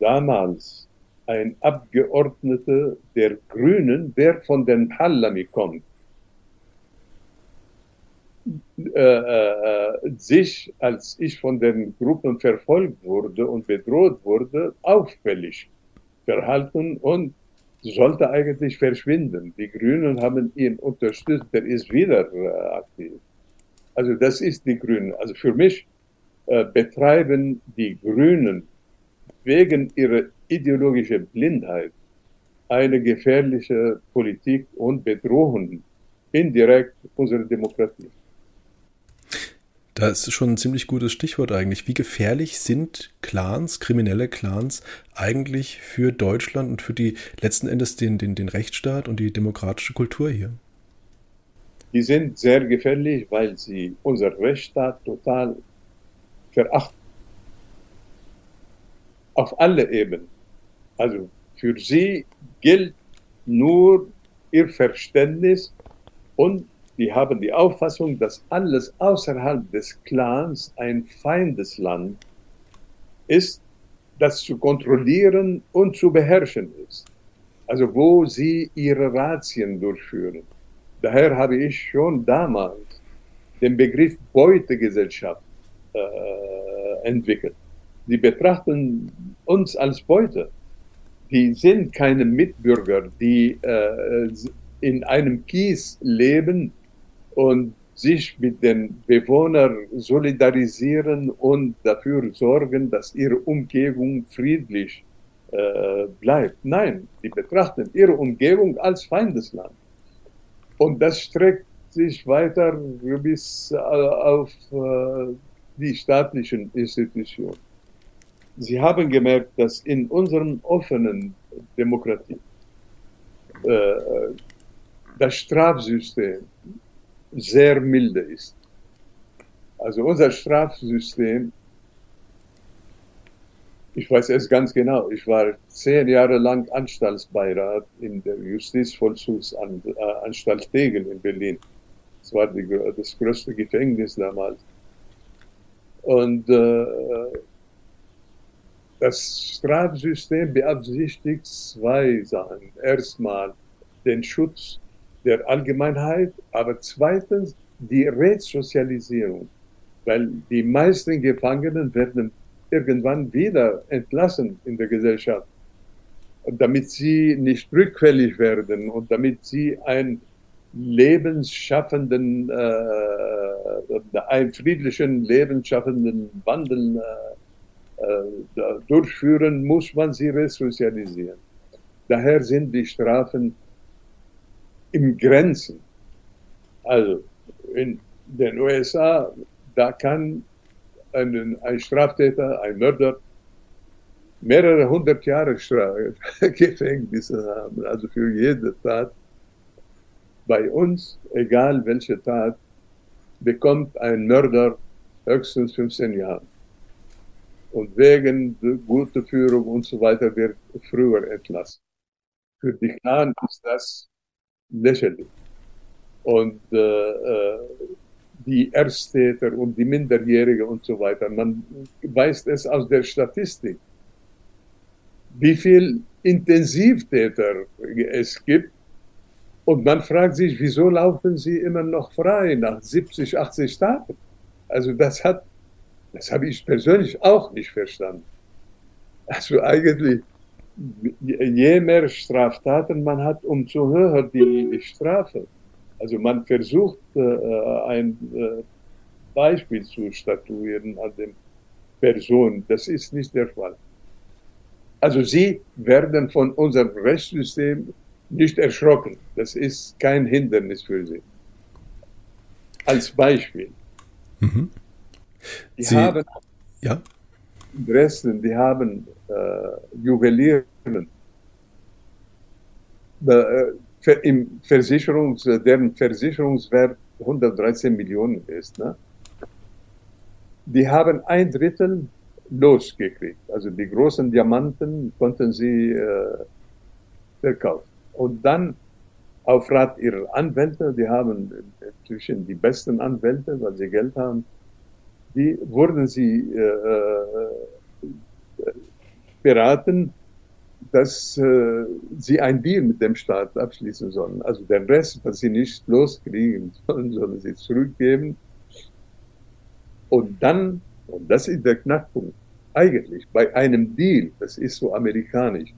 damals ein Abgeordneter der Grünen, der von den Hallami kommt, äh, äh, sich, als ich von den Gruppen verfolgt wurde und bedroht wurde, auffällig verhalten und sollte eigentlich verschwinden. Die Grünen haben ihn unterstützt, der ist wieder äh, aktiv. Also das ist die Grünen. Also für mich äh, betreiben die Grünen wegen ihrer ideologischen Blindheit eine gefährliche Politik und bedrohen indirekt unsere Demokratie. Das ist schon ein ziemlich gutes Stichwort eigentlich. Wie gefährlich sind Clans, kriminelle Clans eigentlich für Deutschland und für die letzten Endes den, den, den Rechtsstaat und die demokratische Kultur hier? Die sind sehr gefährlich, weil sie unser Rechtsstaat total verachten. Auf alle Ebenen. Also für sie gilt nur ihr Verständnis und die haben die Auffassung, dass alles außerhalb des Clans ein Feindesland ist, das zu kontrollieren und zu beherrschen ist. Also wo sie ihre Ratien durchführen. Daher habe ich schon damals den Begriff Beutegesellschaft äh, entwickelt. Die betrachten uns als Beute. Die sind keine Mitbürger, die äh, in einem Kies leben und sich mit den Bewohnern solidarisieren und dafür sorgen, dass ihre Umgebung friedlich äh, bleibt. Nein, die betrachten ihre Umgebung als Feindesland. Und das streckt sich weiter bis äh, auf äh, die staatlichen Institutionen. Sie haben gemerkt, dass in unseren offenen Demokratie äh, das Strafsystem sehr milde ist. Also unser Strafsystem, ich weiß es ganz genau, ich war zehn Jahre lang Anstaltsbeirat in der Justizvollzugsanstalt Tegel in Berlin. Das war die, das größte Gefängnis damals. Und äh, das Strafsystem beabsichtigt zwei Sachen. Erstmal den Schutz der Allgemeinheit, aber zweitens die Resozialisierung, weil die meisten Gefangenen werden irgendwann wieder entlassen in der Gesellschaft, damit sie nicht rückfällig werden und damit sie einen lebensschaffenden, äh, einen friedlichen, lebensschaffenden Wandel äh, äh, durchführen, muss man sie resozialisieren. Daher sind die Strafen im Grenzen. Also in den USA, da kann ein, ein Straftäter, ein Mörder mehrere hundert Jahre Gefängnisse haben, also für jede Tat. Bei uns, egal welche Tat, bekommt ein Mörder höchstens 15 Jahre. Und wegen guter Führung und so weiter wird früher entlassen. Für die Clan ist das lächerlich. Und äh, äh, die Ersttäter und die Minderjährige und so weiter, man weiß es aus der Statistik, wie viel Intensivtäter es gibt. Und man fragt sich, wieso laufen sie immer noch frei nach 70, 80 Tagen? Also das hat, das habe ich persönlich auch nicht verstanden. Also eigentlich je mehr Straftaten man hat, umso höher die Strafe. Also man versucht, äh, ein, äh, Beispiel zu statuieren an den Personen. Das ist nicht der Fall. Also sie werden von unserem Rechtssystem nicht erschrocken. Das ist kein Hindernis für sie. Als Beispiel. Mhm. Die sie, haben ja? in Dresden, die haben äh, Juwelieren äh, im Versicherungs, deren Versicherungswert 113 Millionen ist. Ne? Die haben ein Drittel losgekriegt. Also die großen Diamanten konnten sie äh, verkaufen. Und dann auf Rat ihrer Anwälte, die haben inzwischen die besten Anwälte, weil sie Geld haben, die wurden sie äh, äh beraten, dass äh, sie ein Deal mit dem Staat abschließen sollen. Also den Rest, was sie nicht loskriegen sollen, sollen sie zurückgeben. Und dann, und das ist der Knackpunkt, eigentlich bei einem Deal, das ist so amerikanisch,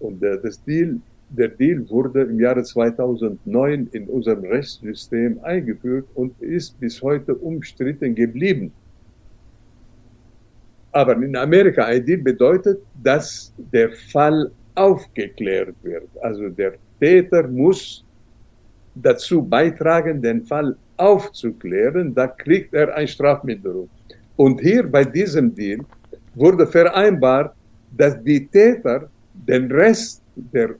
und äh, das Deal der Deal wurde im Jahre 2009 in unserem Rechtssystem eingeführt und ist bis heute umstritten geblieben. Aber in Amerika Deal bedeutet, dass der Fall aufgeklärt wird. Also der Täter muss dazu beitragen, den Fall aufzuklären, da kriegt er eine Strafminderung. Und hier bei diesem Deal wurde vereinbart, dass die Täter den Rest der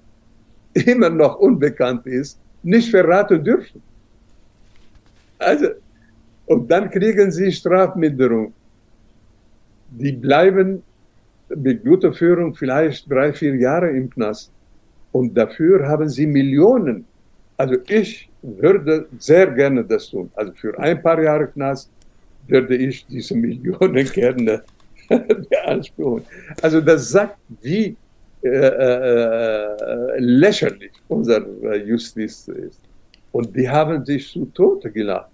immer noch unbekannt ist, nicht verraten dürfen. Also, und dann kriegen sie Strafminderung. Die bleiben mit guter Führung vielleicht drei, vier Jahre im Knast. Und dafür haben sie Millionen. Also ich würde sehr gerne das tun. Also für ein paar Jahre Knast würde ich diese Millionen gerne beanspruchen. Also das sagt, wie äh, äh, lächerlich unser Justiz ist. Und die haben sich zu Tode gelacht.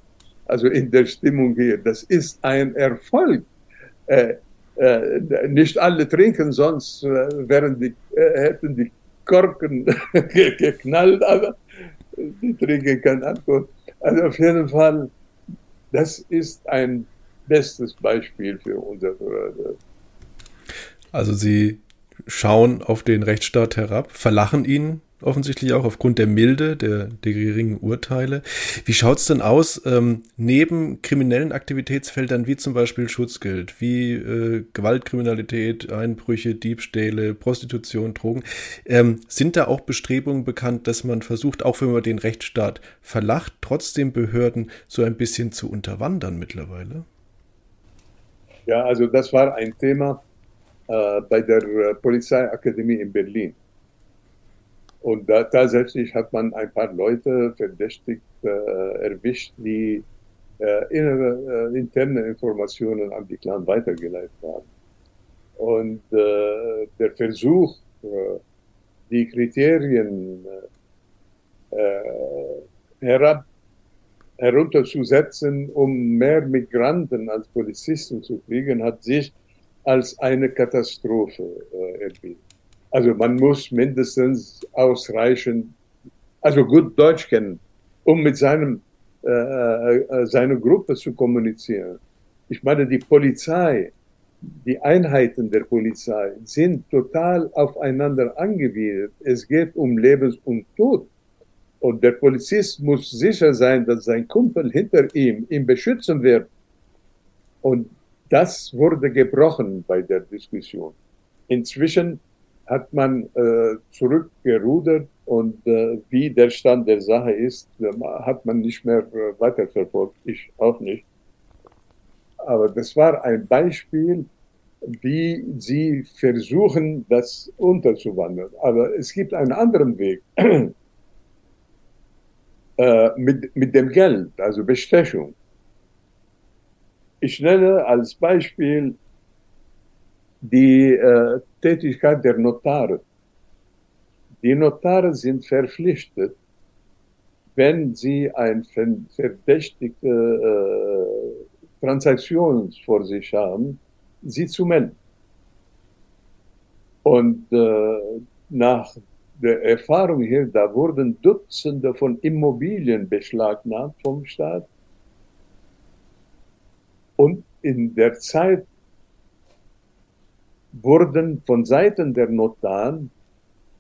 Also in der Stimmung hier. Das ist ein Erfolg. Äh, äh, nicht alle trinken, sonst äh, wären die, äh, hätten die Korken geknallt, aber die trinken kein Alkohol. Also auf jeden Fall, das ist ein bestes Beispiel für unser. Also Sie schauen auf den Rechtsstaat herab, verlachen ihn offensichtlich auch aufgrund der Milde der, der geringen Urteile. Wie schaut's denn aus ähm, neben kriminellen Aktivitätsfeldern wie zum Beispiel Schutzgeld, wie äh, Gewaltkriminalität, Einbrüche, Diebstähle, Prostitution, Drogen? Ähm, sind da auch Bestrebungen bekannt, dass man versucht, auch wenn man den Rechtsstaat verlacht, trotzdem Behörden so ein bisschen zu unterwandern mittlerweile? Ja, also das war ein Thema äh, bei der äh, Polizeiakademie in Berlin. Und da tatsächlich hat man ein paar Leute verdächtigt äh, erwischt, die äh, innere, äh, interne Informationen an die Clan weitergeleitet haben. Und äh, der Versuch, die Kriterien herab, herunterzusetzen, um mehr Migranten als Polizisten zu kriegen, hat sich als eine Katastrophe äh, erwiesen. Also man muss mindestens ausreichend, also gut Deutsch kennen, um mit seinem, äh, äh, seiner Gruppe zu kommunizieren. Ich meine, die Polizei, die Einheiten der Polizei sind total aufeinander angewiesen. Es geht um Lebens und Tod. Und der Polizist muss sicher sein, dass sein Kumpel hinter ihm ihn beschützen wird. Und das wurde gebrochen bei der Diskussion. Inzwischen hat man äh, zurückgerudert und äh, wie der Stand der Sache ist, äh, hat man nicht mehr äh, weiterverfolgt. Ich auch nicht. Aber das war ein Beispiel, wie sie versuchen, das unterzuwandeln. Aber es gibt einen anderen Weg. äh, mit, mit dem Geld, also Bestechung. Ich nenne als Beispiel die äh, Tätigkeit der Notare. Die Notare sind verpflichtet, wenn sie eine verdächtige äh, Transaktion vor sich haben, sie zu melden. Und äh, nach der Erfahrung hier, da wurden Dutzende von Immobilien beschlagnahmt vom Staat in der Zeit wurden von Seiten der Notaren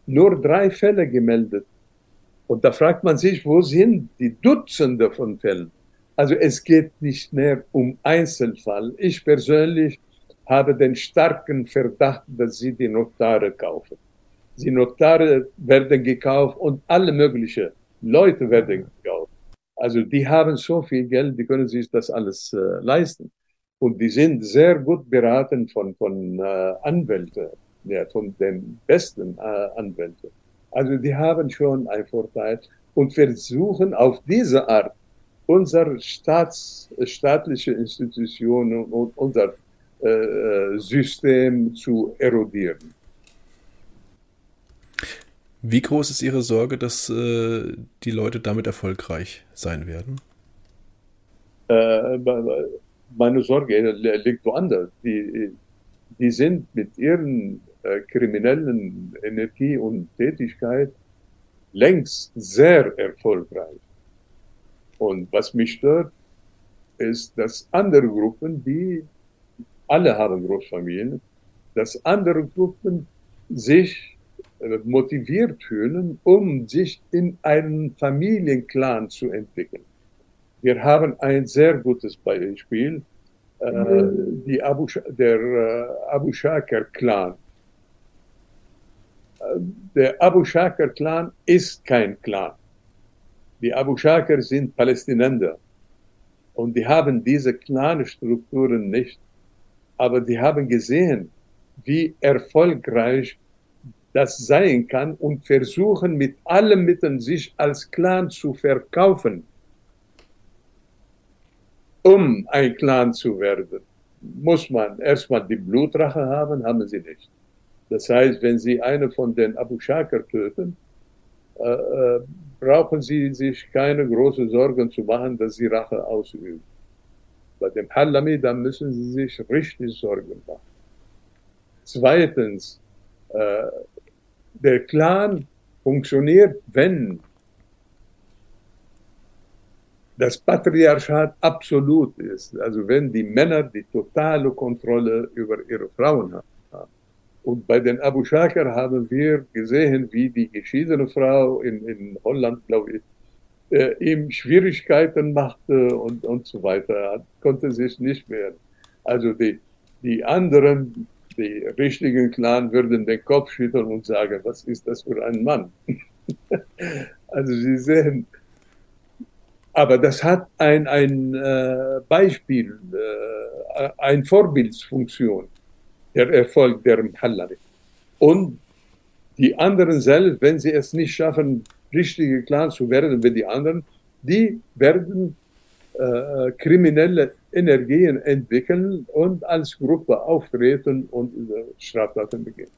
nur drei Fälle gemeldet. Und da fragt man sich, wo sind die Dutzende von Fällen? Also es geht nicht mehr um Einzelfall. Ich persönlich habe den starken Verdacht, dass sie die Notare kaufen. Die Notare werden gekauft und alle möglichen Leute werden gekauft. Also die haben so viel Geld, die können sich das alles äh, leisten. Und die sind sehr gut beraten von, von äh, Anwälten, ja, von den besten äh, Anwälten. Also die haben schon einen Vorteil und versuchen auf diese Art unsere Staats, staatliche Institutionen und unser äh, äh, System zu erodieren. Wie groß ist Ihre Sorge, dass äh, die Leute damit erfolgreich sein werden? Äh, meine Sorge liegt woanders. Die, die sind mit ihren äh, kriminellen Energie und Tätigkeit längst sehr erfolgreich. Und was mich stört, ist, dass andere Gruppen, die alle haben Großfamilien, dass andere Gruppen sich äh, motiviert fühlen, um sich in einen Familienclan zu entwickeln. Wir haben ein sehr gutes Beispiel, äh, mhm. die Abu, der äh, Abu Shakir Clan. Äh, der Abu Shakir Clan ist kein Clan. Die Abu Shakir sind Palästinenser und die haben diese Clan-Strukturen nicht. Aber die haben gesehen, wie erfolgreich das sein kann und versuchen mit allen Mitteln sich als Clan zu verkaufen um ein Clan zu werden, muss man erstmal die Blutrache haben, haben sie nicht. Das heißt, wenn sie eine von den Abu Shakr töten, äh, äh, brauchen sie sich keine großen Sorgen zu machen, dass sie Rache ausüben. Bei dem Halami, da müssen sie sich richtig Sorgen machen. Zweitens, äh, der Clan funktioniert, wenn das Patriarchat absolut ist. Also wenn die Männer die totale Kontrolle über ihre Frauen haben. Und bei den Abu Shakar haben wir gesehen, wie die geschiedene Frau in, in Holland, glaube ich, äh, ihm Schwierigkeiten machte und, und so weiter, konnte sich nicht mehr. Also die, die anderen, die richtigen Clan würden den Kopf schütteln und sagen, was ist das für ein Mann? also Sie sehen, aber das hat ein, ein äh, Beispiel, äh, eine Vorbildsfunktion, der Erfolg der Mhallari. Und die anderen selbst, wenn sie es nicht schaffen, richtige Clan zu werden wie die anderen, die werden äh, kriminelle Energien entwickeln und als Gruppe auftreten und Straftaten begehen.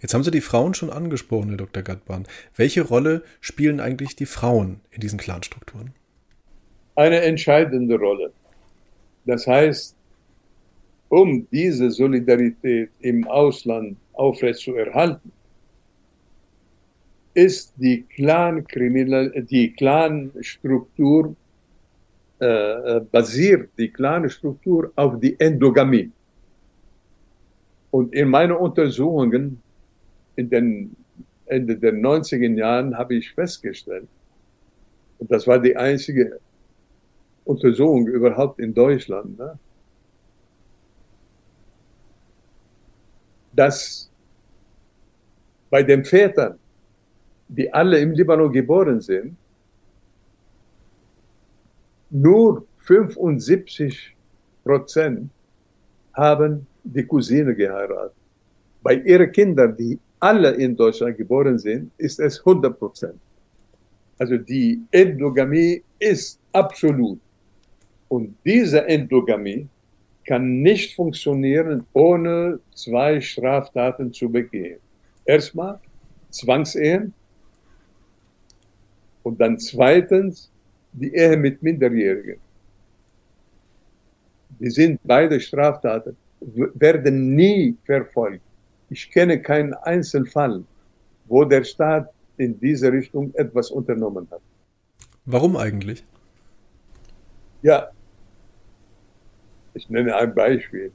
Jetzt haben Sie die Frauen schon angesprochen, Herr Dr. Gattbahn. Welche Rolle spielen eigentlich die Frauen in diesen Clanstrukturen? Eine entscheidende Rolle. Das heißt, um diese Solidarität im Ausland aufrechtzuerhalten, ist die Clan die Clanstruktur äh, basiert die Clanstruktur auf die Endogamie. Und in meinen Untersuchungen in den Ende der 90er Jahren habe ich festgestellt, und das war die einzige Untersuchung überhaupt in Deutschland, ne? dass bei den Vätern, die alle im Libanon geboren sind, nur 75 Prozent haben die Cousine geheiratet. Bei ihren Kindern, die alle in Deutschland geboren sind, ist es 100 Prozent. Also die Endogamie ist absolut. Und diese Endogamie kann nicht funktionieren, ohne zwei Straftaten zu begehen. Erstmal Zwangsehen und dann zweitens die Ehe mit Minderjährigen. Die sind beide Straftaten, werden nie verfolgt. Ich kenne keinen Einzelfall, wo der Staat in diese Richtung etwas unternommen hat. Warum eigentlich? Ja, Ich nenne ein Beispiel.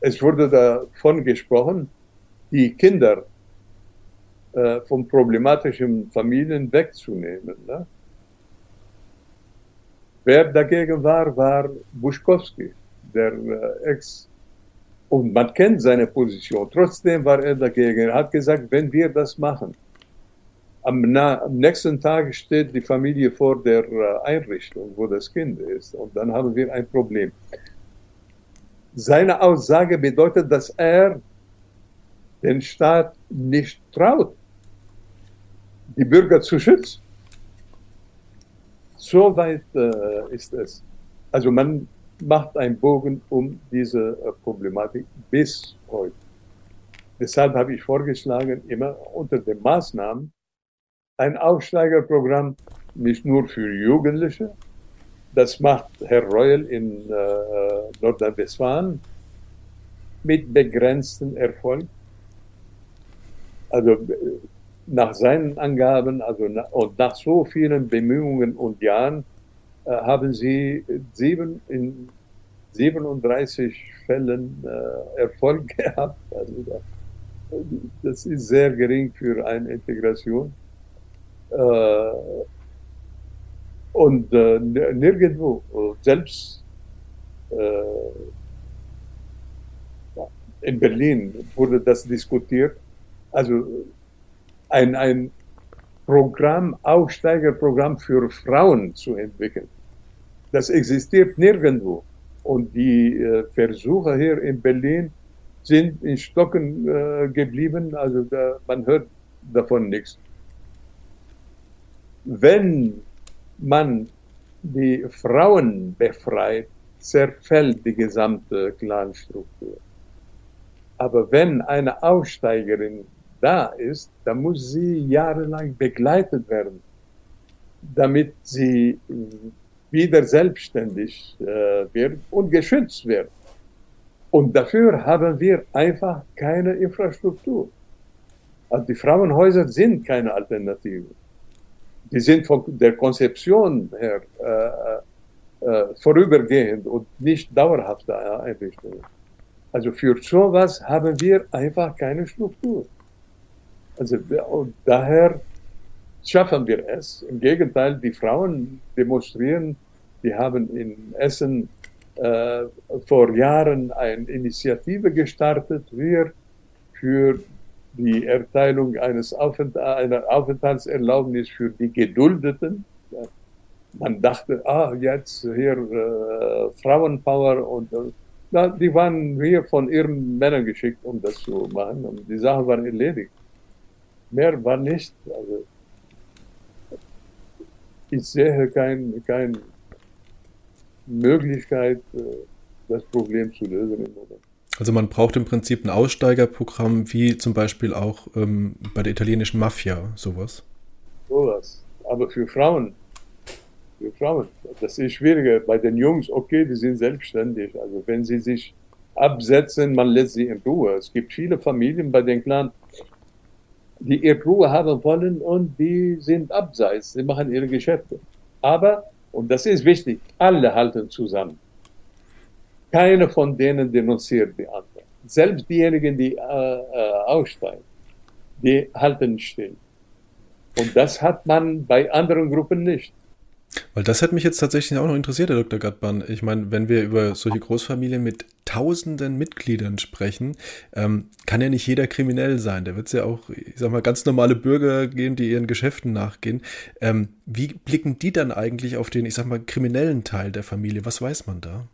Es wurde davon gesprochen, die Kinder äh, von problematischen Familien wegzunehmen. Ne? Wer dagegen war, war Buschkowski, der äh, Ex- und man kennt seine Position. Trotzdem war er dagegen. Er hat gesagt, wenn wir das machen, am, na, am nächsten Tag steht die Familie vor der äh, Einrichtung, wo das Kind ist. Und dann haben wir ein Problem. Seine Aussage bedeutet, dass er den Staat nicht traut, die Bürger zu schützen. So weit äh, ist es. Also man macht einen Bogen um diese äh, Problematik bis heute. Deshalb habe ich vorgeschlagen, immer unter den Maßnahmen ein Aufsteigerprogramm nicht nur für Jugendliche. Das macht Herr Reul in äh, Nordrhein-Westfalen mit begrenztem Erfolg. Also nach seinen Angaben, also nach, und nach so vielen Bemühungen und Jahren, äh, haben sie sieben, in 37 Fällen äh, Erfolg gehabt. Also das ist sehr gering für eine Integration. Äh, und äh, nirgendwo, selbst äh, in Berlin wurde das diskutiert. Also ein, ein Programm, Aufsteigerprogramm für Frauen zu entwickeln. Das existiert nirgendwo. Und die äh, Versuche hier in Berlin sind in Stocken äh, geblieben. Also da, man hört davon nichts. Wenn man die Frauen befreit, zerfällt die gesamte Clanstruktur. Aber wenn eine Aussteigerin da ist, dann muss sie jahrelang begleitet werden, damit sie wieder selbstständig äh, wird und geschützt wird. Und dafür haben wir einfach keine Infrastruktur. Also die Frauenhäuser sind keine Alternative. Die sind von der Konzeption her äh, äh, vorübergehend und nicht dauerhafte Einrichtungen. Also für sowas haben wir einfach keine Struktur. Also und daher schaffen wir es. Im Gegenteil, die Frauen demonstrieren. Die haben in Essen äh, vor Jahren eine Initiative gestartet, wir für die Erteilung eines Aufent einer Aufenthaltserlaubnis für die Geduldeten. Man dachte, ah, jetzt hier äh, Frauenpower und äh, na, die waren hier von ihren Männern geschickt, um das zu machen. Und die Sache war erledigt. Mehr war nicht. Also, ich sehe keine kein Möglichkeit, äh, das Problem zu lösen im Moment. Also man braucht im Prinzip ein Aussteigerprogramm, wie zum Beispiel auch ähm, bei der italienischen Mafia, sowas. Sowas. Aber für Frauen, für Frauen, das ist schwieriger. Bei den Jungs, okay, die sind selbstständig. Also wenn sie sich absetzen, man lässt sie in Ruhe. Es gibt viele Familien bei den Clans, die ihre Ruhe haben wollen und die sind abseits, sie machen ihre Geschäfte. Aber, und das ist wichtig, alle halten zusammen. Keine von denen denunziert die anderen. Selbst diejenigen, die äh, äh, aussteigen, die halten still. Und das hat man bei anderen Gruppen nicht. Weil das hat mich jetzt tatsächlich auch noch interessiert, Herr Dr. Gattmann. Ich meine, wenn wir über solche Großfamilien mit tausenden Mitgliedern sprechen, ähm, kann ja nicht jeder kriminell sein. Da wird es ja auch, ich sag mal, ganz normale Bürger gehen, die ihren Geschäften nachgehen. Ähm, wie blicken die dann eigentlich auf den, ich sag mal, kriminellen Teil der Familie? Was weiß man da?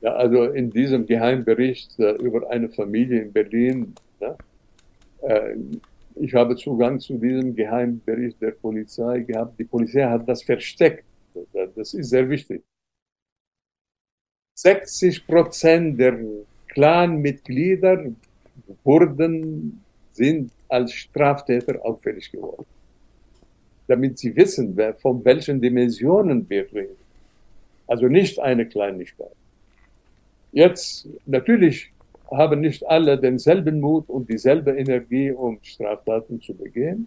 Ja, also in diesem Geheimbericht äh, über eine Familie in Berlin, ne, äh, ich habe Zugang zu diesem Geheimbericht der Polizei gehabt. Die Polizei hat das versteckt. Das ist sehr wichtig. 60 Prozent der Clanmitglieder wurden, sind als Straftäter auffällig geworden. Damit sie wissen, von welchen Dimensionen wir reden. Also nicht eine Kleinigkeit. Jetzt, natürlich haben nicht alle denselben Mut und dieselbe Energie, um Straftaten zu begehen.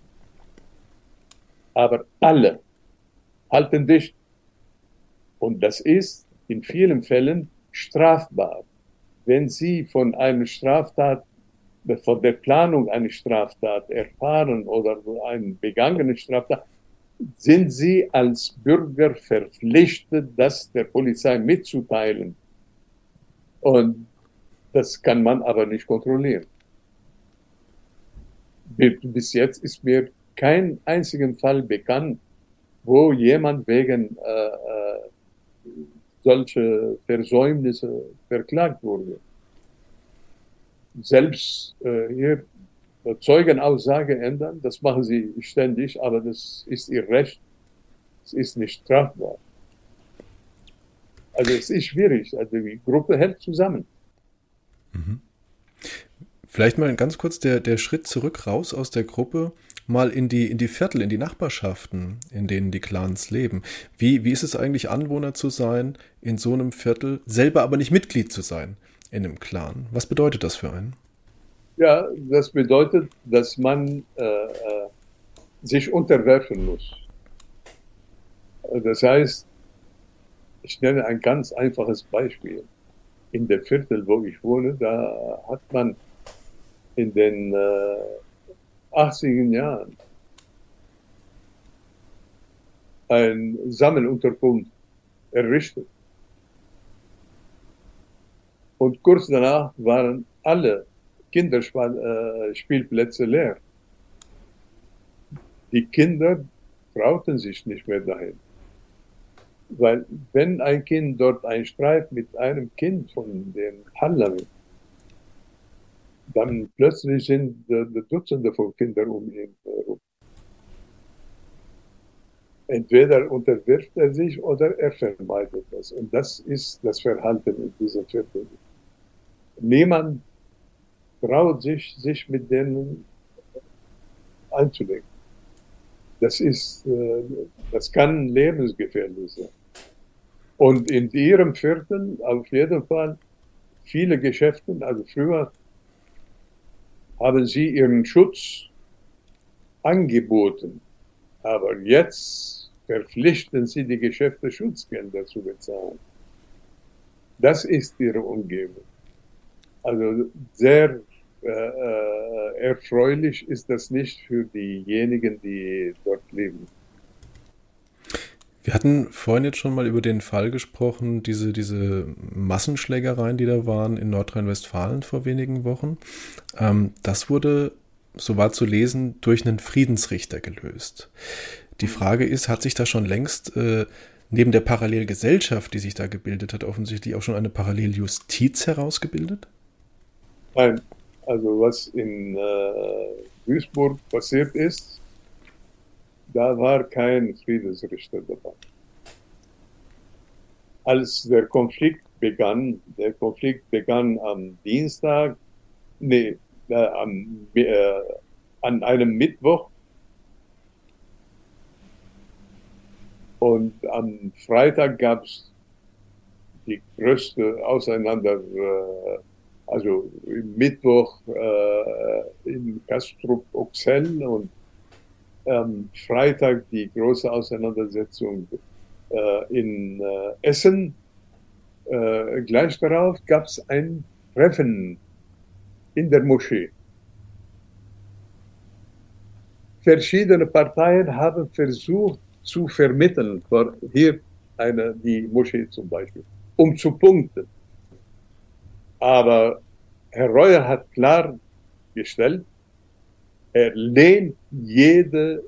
Aber alle halten dicht. Und das ist in vielen Fällen strafbar. Wenn Sie von einer Straftat, von der Planung einer Straftat erfahren oder eine begangene Straftat, sind Sie als Bürger verpflichtet, das der Polizei mitzuteilen. Und das kann man aber nicht kontrollieren. Bis jetzt ist mir kein einzigen Fall bekannt, wo jemand wegen äh, äh, solche Versäumnisse verklagt wurde. Selbst äh, hier Zeugenaussage ändern, das machen sie ständig, aber das ist ihr Recht. Es ist nicht strafbar. Also es ist schwierig. Also die Gruppe hält zusammen. Mhm. Vielleicht mal ganz kurz der, der Schritt zurück raus aus der Gruppe, mal in die, in die Viertel, in die Nachbarschaften, in denen die Clans leben. Wie, wie ist es eigentlich, Anwohner zu sein in so einem Viertel, selber aber nicht Mitglied zu sein in einem Clan? Was bedeutet das für einen? Ja, das bedeutet, dass man äh, äh sich unterwerfen muss. Das heißt, ich nenne ein ganz einfaches Beispiel. In dem Viertel, wo ich wohne, da hat man in den äh, 80er Jahren ein Sammelunterkunft errichtet. Und kurz danach waren alle Kinderspielplätze leer. Die Kinder trauten sich nicht mehr dahin. Weil wenn ein Kind dort einen Streit mit einem Kind von den Handlern dann plötzlich sind Dutzende von Kindern um ihn herum. Entweder unterwirft er sich oder er vermeidet das. Und das ist das Verhalten in diesem Viertel. Niemand traut sich, sich mit denen einzulegen. Das ist, äh, das kann lebensgefährlich sein. Und in ihrem Viertel auf jeden Fall viele Geschäfte, also früher haben sie ihren Schutz angeboten. Aber jetzt verpflichten sie die Geschäfte, Schutzgelder zu bezahlen. Das ist ihre Umgebung. Also sehr äh, äh, erfreulich ist das nicht für diejenigen, die dort leben. Wir hatten vorhin jetzt schon mal über den Fall gesprochen, diese, diese Massenschlägereien, die da waren in Nordrhein-Westfalen vor wenigen Wochen. Ähm, das wurde, so war zu lesen, durch einen Friedensrichter gelöst. Die Frage ist, hat sich da schon längst äh, neben der Parallelgesellschaft, die sich da gebildet hat, offensichtlich auch schon eine Paralleljustiz herausgebildet? Nein, also was in äh, Duisburg passiert ist, da war kein Friedensrichter dabei. Als der Konflikt begann, der Konflikt begann am Dienstag, nee, äh, am, äh, an einem Mittwoch und am Freitag gab es die größte Auseinander, äh, also Mittwoch äh, in Kastrup-Oxel und ähm, Freitag die große Auseinandersetzung äh, in äh, Essen. Äh, gleich darauf gab es ein Treffen in der Moschee. Verschiedene Parteien haben versucht zu vermitteln, hier eine, die Moschee zum Beispiel, um zu punkten. Aber Herr Reuer hat klargestellt, er lehnt jede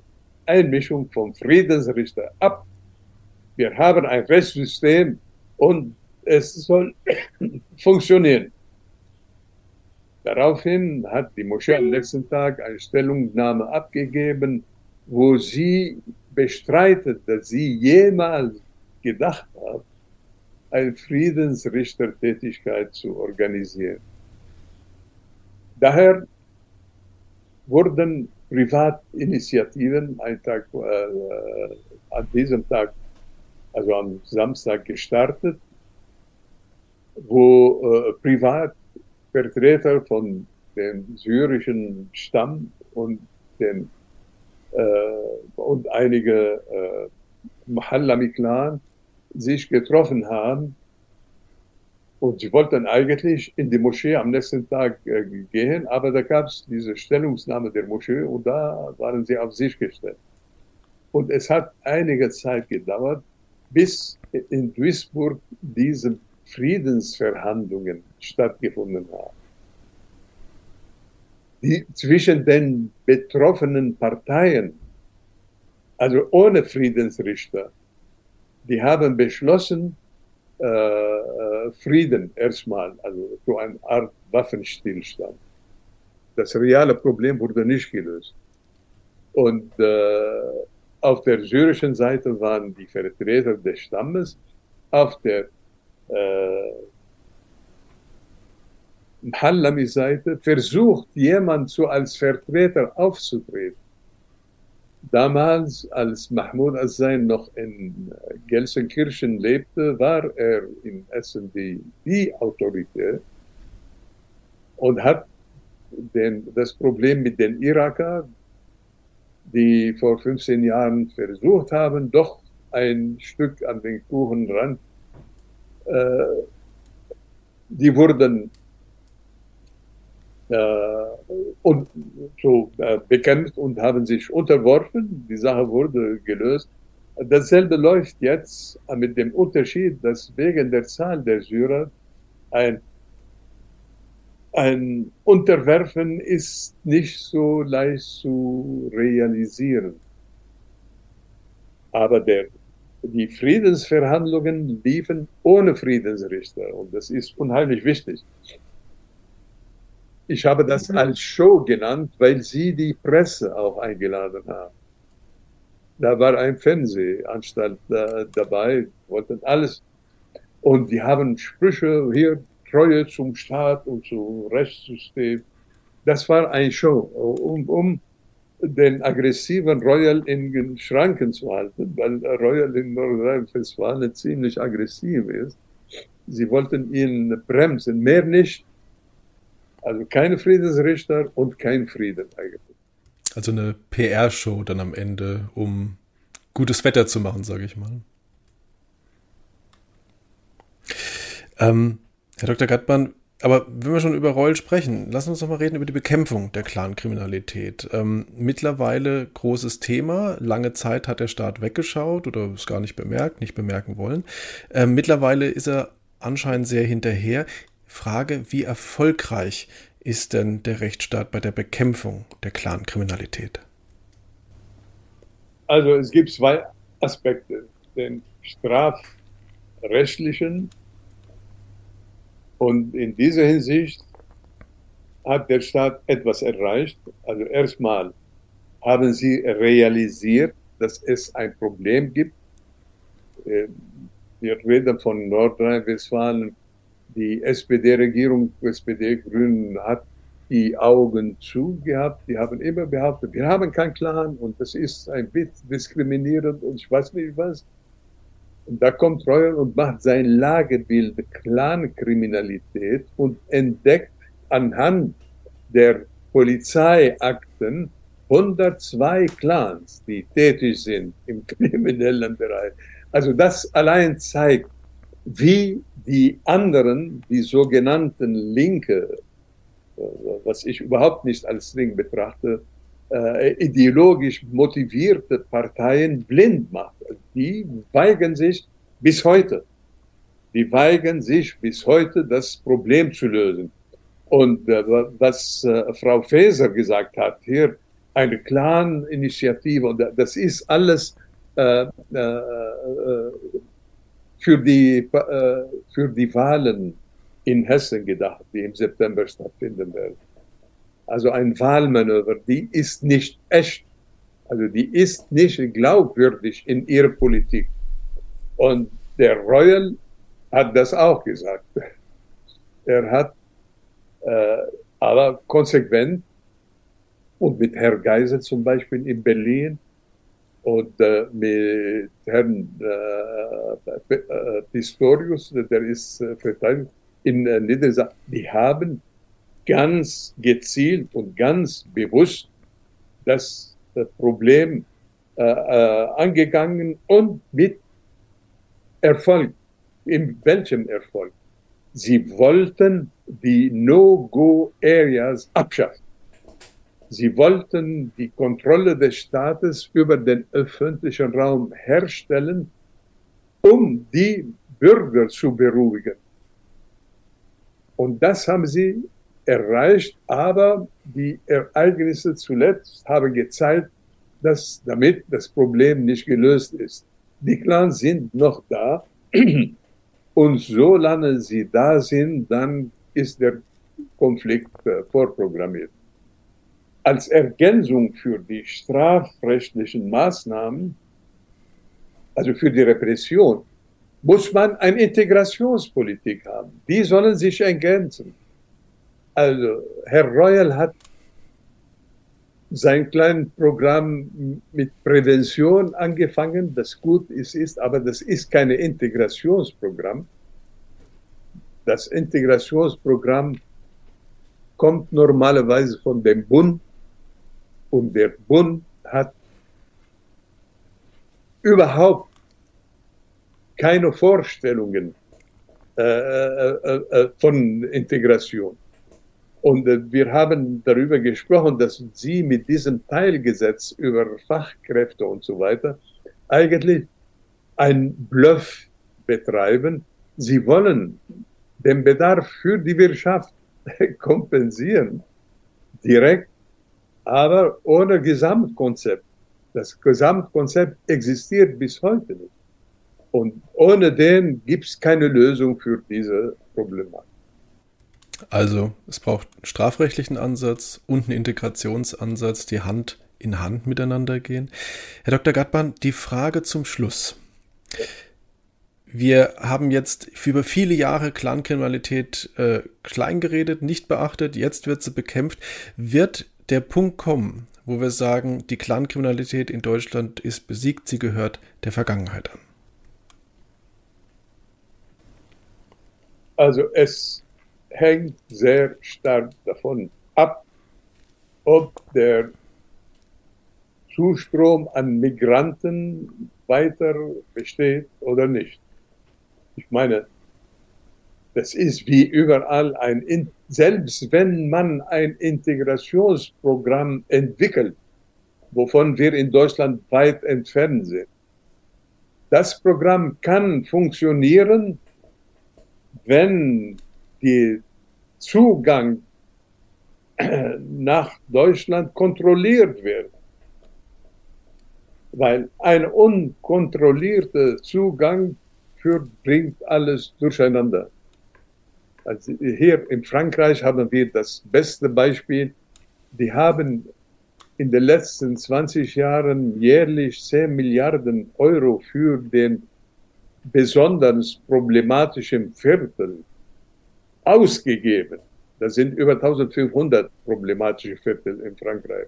Einmischung vom Friedensrichter ab. Wir haben ein Rechtssystem und es soll funktionieren. Daraufhin hat die Moschee am nächsten Tag eine Stellungnahme abgegeben, wo sie bestreitet, dass sie jemals gedacht hat, eine Friedensrichtertätigkeit zu organisieren. Daher wurden Privatinitiativen Tag, äh, an diesem Tag, also am Samstag gestartet, wo äh, Privatvertreter von dem syrischen Stamm und, den, äh, und einige äh, Mahallami-Clan sich getroffen haben Und sie wollten eigentlich in die Moschee am nächsten Tag äh, gehen, aber da gab es diese Stellungnahme der Moschee und da waren sie auf sich gestellt. Und es hat einige Zeit gedauert, bis in Duisburg diese Friedensverhandlungen stattgefunden haben. Die zwischen den betroffenen Parteien, also ohne Friedensrichter, die haben beschlossen, Frieden erstmal, also so eine Art Waffenstillstand. Das reale Problem wurde nicht gelöst. Und äh, auf der syrischen Seite waren die Vertreter des Stammes, auf der äh, Hallami-Seite versucht jemand so als Vertreter aufzutreten. Damals, als Mahmoud Azzain noch in Gelsenkirchen lebte, war er in Essen die, die Autorität und hat den, das Problem mit den Iraker, die vor 15 Jahren versucht haben, doch ein Stück an den Kuchen ran. Äh, die wurden äh, und so äh, bekämpft und haben sich unterworfen. Die Sache wurde gelöst. Dasselbe läuft jetzt mit dem Unterschied, dass wegen der Zahl der Syrer ein, ein Unterwerfen ist nicht so leicht zu realisieren. Aber der, die Friedensverhandlungen liefen ohne Friedensrichter und das ist unheimlich wichtig. Ich habe das als Show genannt, weil sie die Presse auch eingeladen haben. Da war ein Fernsehanstalt äh, dabei, wollten alles. Und die haben Sprüche hier, Treue zum Staat und zum Rechtssystem. Das war eine Show, um, um den aggressiven Royal in den Schranken zu halten, weil Royal in Nordrhein-Westfalen ziemlich aggressiv ist. Sie wollten ihn bremsen, mehr nicht. Also keine Friedensrichter und kein Frieden eigentlich. Also eine PR-Show dann am Ende, um gutes Wetter zu machen, sage ich mal. Ähm, Herr Dr. Gattmann, aber wenn wir schon über Reul sprechen, lassen wir uns doch mal reden über die Bekämpfung der Clankriminalität. Ähm, mittlerweile großes Thema. Lange Zeit hat der Staat weggeschaut oder es gar nicht bemerkt, nicht bemerken wollen. Ähm, mittlerweile ist er anscheinend sehr hinterher. Frage, wie erfolgreich ist denn der Rechtsstaat bei der Bekämpfung der Clankriminalität? Also es gibt zwei Aspekte, den strafrechtlichen und in dieser Hinsicht hat der Staat etwas erreicht. Also erstmal haben sie realisiert, dass es ein Problem gibt. Wir reden von Nordrhein-Westfalen die SPD-Regierung, SPD-Grünen hat die Augen zu gehabt. Die haben immer behauptet, wir haben keinen Clan und das ist ein bisschen diskriminierend und ich weiß nicht was. Und da kommt Reuel und macht sein Lagebild Clan-Kriminalität und entdeckt anhand der Polizeiakten 102 Clans, die tätig sind im kriminellen Bereich. Also das allein zeigt, wie die anderen, die sogenannten Linke, äh, was ich überhaupt nicht als Link betrachte, äh, ideologisch motivierte Parteien blind macht. Die weigern sich bis heute, die weigern sich bis heute, das Problem zu lösen. Und äh, was äh, Frau Faeser gesagt hat, hier eine Clan-Initiative, und das ist alles äh, äh, für die, äh, für die Wahlen in Hessen gedacht, die im September stattfinden werden. Also ein Wahlmanöver, die ist nicht echt. Also die ist nicht glaubwürdig in ihrer Politik. Und der Royal hat das auch gesagt. Er hat äh, aber konsequent und mit Herr Geisel zum Beispiel in Berlin und äh, mit Herrn äh, äh, Pistorius, der ist äh, verteidigt in äh, Niedersachsen, die haben ganz gezielt und ganz bewusst das äh, Problem äh, äh, angegangen und mit Erfolg. In welchem Erfolg? Sie wollten die No-Go-Areas abschaffen. Sie wollten die Kontrolle des Staates über den öffentlichen Raum herstellen, um die Bürger zu beruhigen. Und das haben sie erreicht, aber die Ereignisse zuletzt haben gezeigt, dass damit das Problem nicht gelöst ist. Die Clans sind noch da und solange sie da sind, dann ist der Konflikt äh, vorprogrammiert. Als Ergänzung für die strafrechtlichen Maßnahmen, also für die Repression, muss man eine Integrationspolitik haben. Die sollen sich ergänzen. Also, Herr Royal hat sein kleines Programm mit Prävention angefangen, das gut ist, ist, aber das ist kein Integrationsprogramm. Das Integrationsprogramm kommt normalerweise von dem Bund und der Bund hat überhaupt keine Vorstellungen äh, äh, äh, von Integration. Und äh, wir haben darüber gesprochen, dass Sie mit diesem Teilgesetz über Fachkräfte und so weiter eigentlich ein Bluff betreiben. Sie wollen den Bedarf für die Wirtschaft kompensieren, direkt, aber ohne Gesamtkonzept. Das Gesamtkonzept existiert bis heute nicht. Und ohne den gibt es keine Lösung für diese Problematik. Also es braucht einen strafrechtlichen Ansatz und einen Integrationsansatz, die Hand in Hand miteinander gehen. Herr Dr. Gattmann, die Frage zum Schluss. Wir haben jetzt über viele Jahre Clankriminalität äh, kleingeredet, nicht beachtet, jetzt wird sie bekämpft. Wird der Punkt kommen, wo wir sagen, die Clankriminalität in Deutschland ist besiegt, sie gehört der Vergangenheit an? Also es hängt sehr stark davon ab, ob der Zustrom an Migranten weiter besteht oder nicht. Ich meine, das ist wie überall ein, selbst wenn man ein Integrationsprogramm entwickelt, wovon wir in Deutschland weit entfernt sind. Das Programm kann funktionieren, wenn die Zugang nach Deutschland kontrolliert wird. Weil ein unkontrollierter Zugang führt, bringt alles durcheinander. Also hier in Frankreich haben wir das beste Beispiel. Die haben in den letzten 20 Jahren jährlich 10 Milliarden Euro für den besonders problematischen Viertel ausgegeben. Das sind über 1500 problematische Viertel in Frankreich.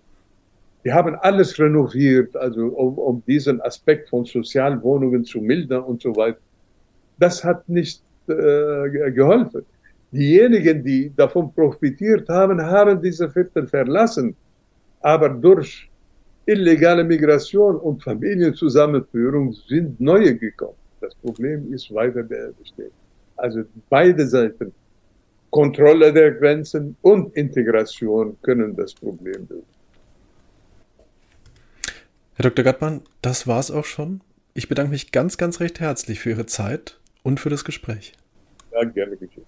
Die haben alles renoviert, also um, um diesen Aspekt von Sozialwohnungen zu mildern und so weiter. Das hat nicht äh, geholfen. Diejenigen, die davon profitiert haben, haben diese Viertel verlassen. Aber durch illegale Migration und Familienzusammenführung sind neue gekommen. Das Problem ist weiter bestehen. Also beide Seiten Kontrolle der Grenzen und Integration können das Problem lösen. Herr Dr. Gattmann, das war's auch schon. Ich bedanke mich ganz, ganz recht herzlich für Ihre Zeit und für das Gespräch. Ja, gerne geschehen.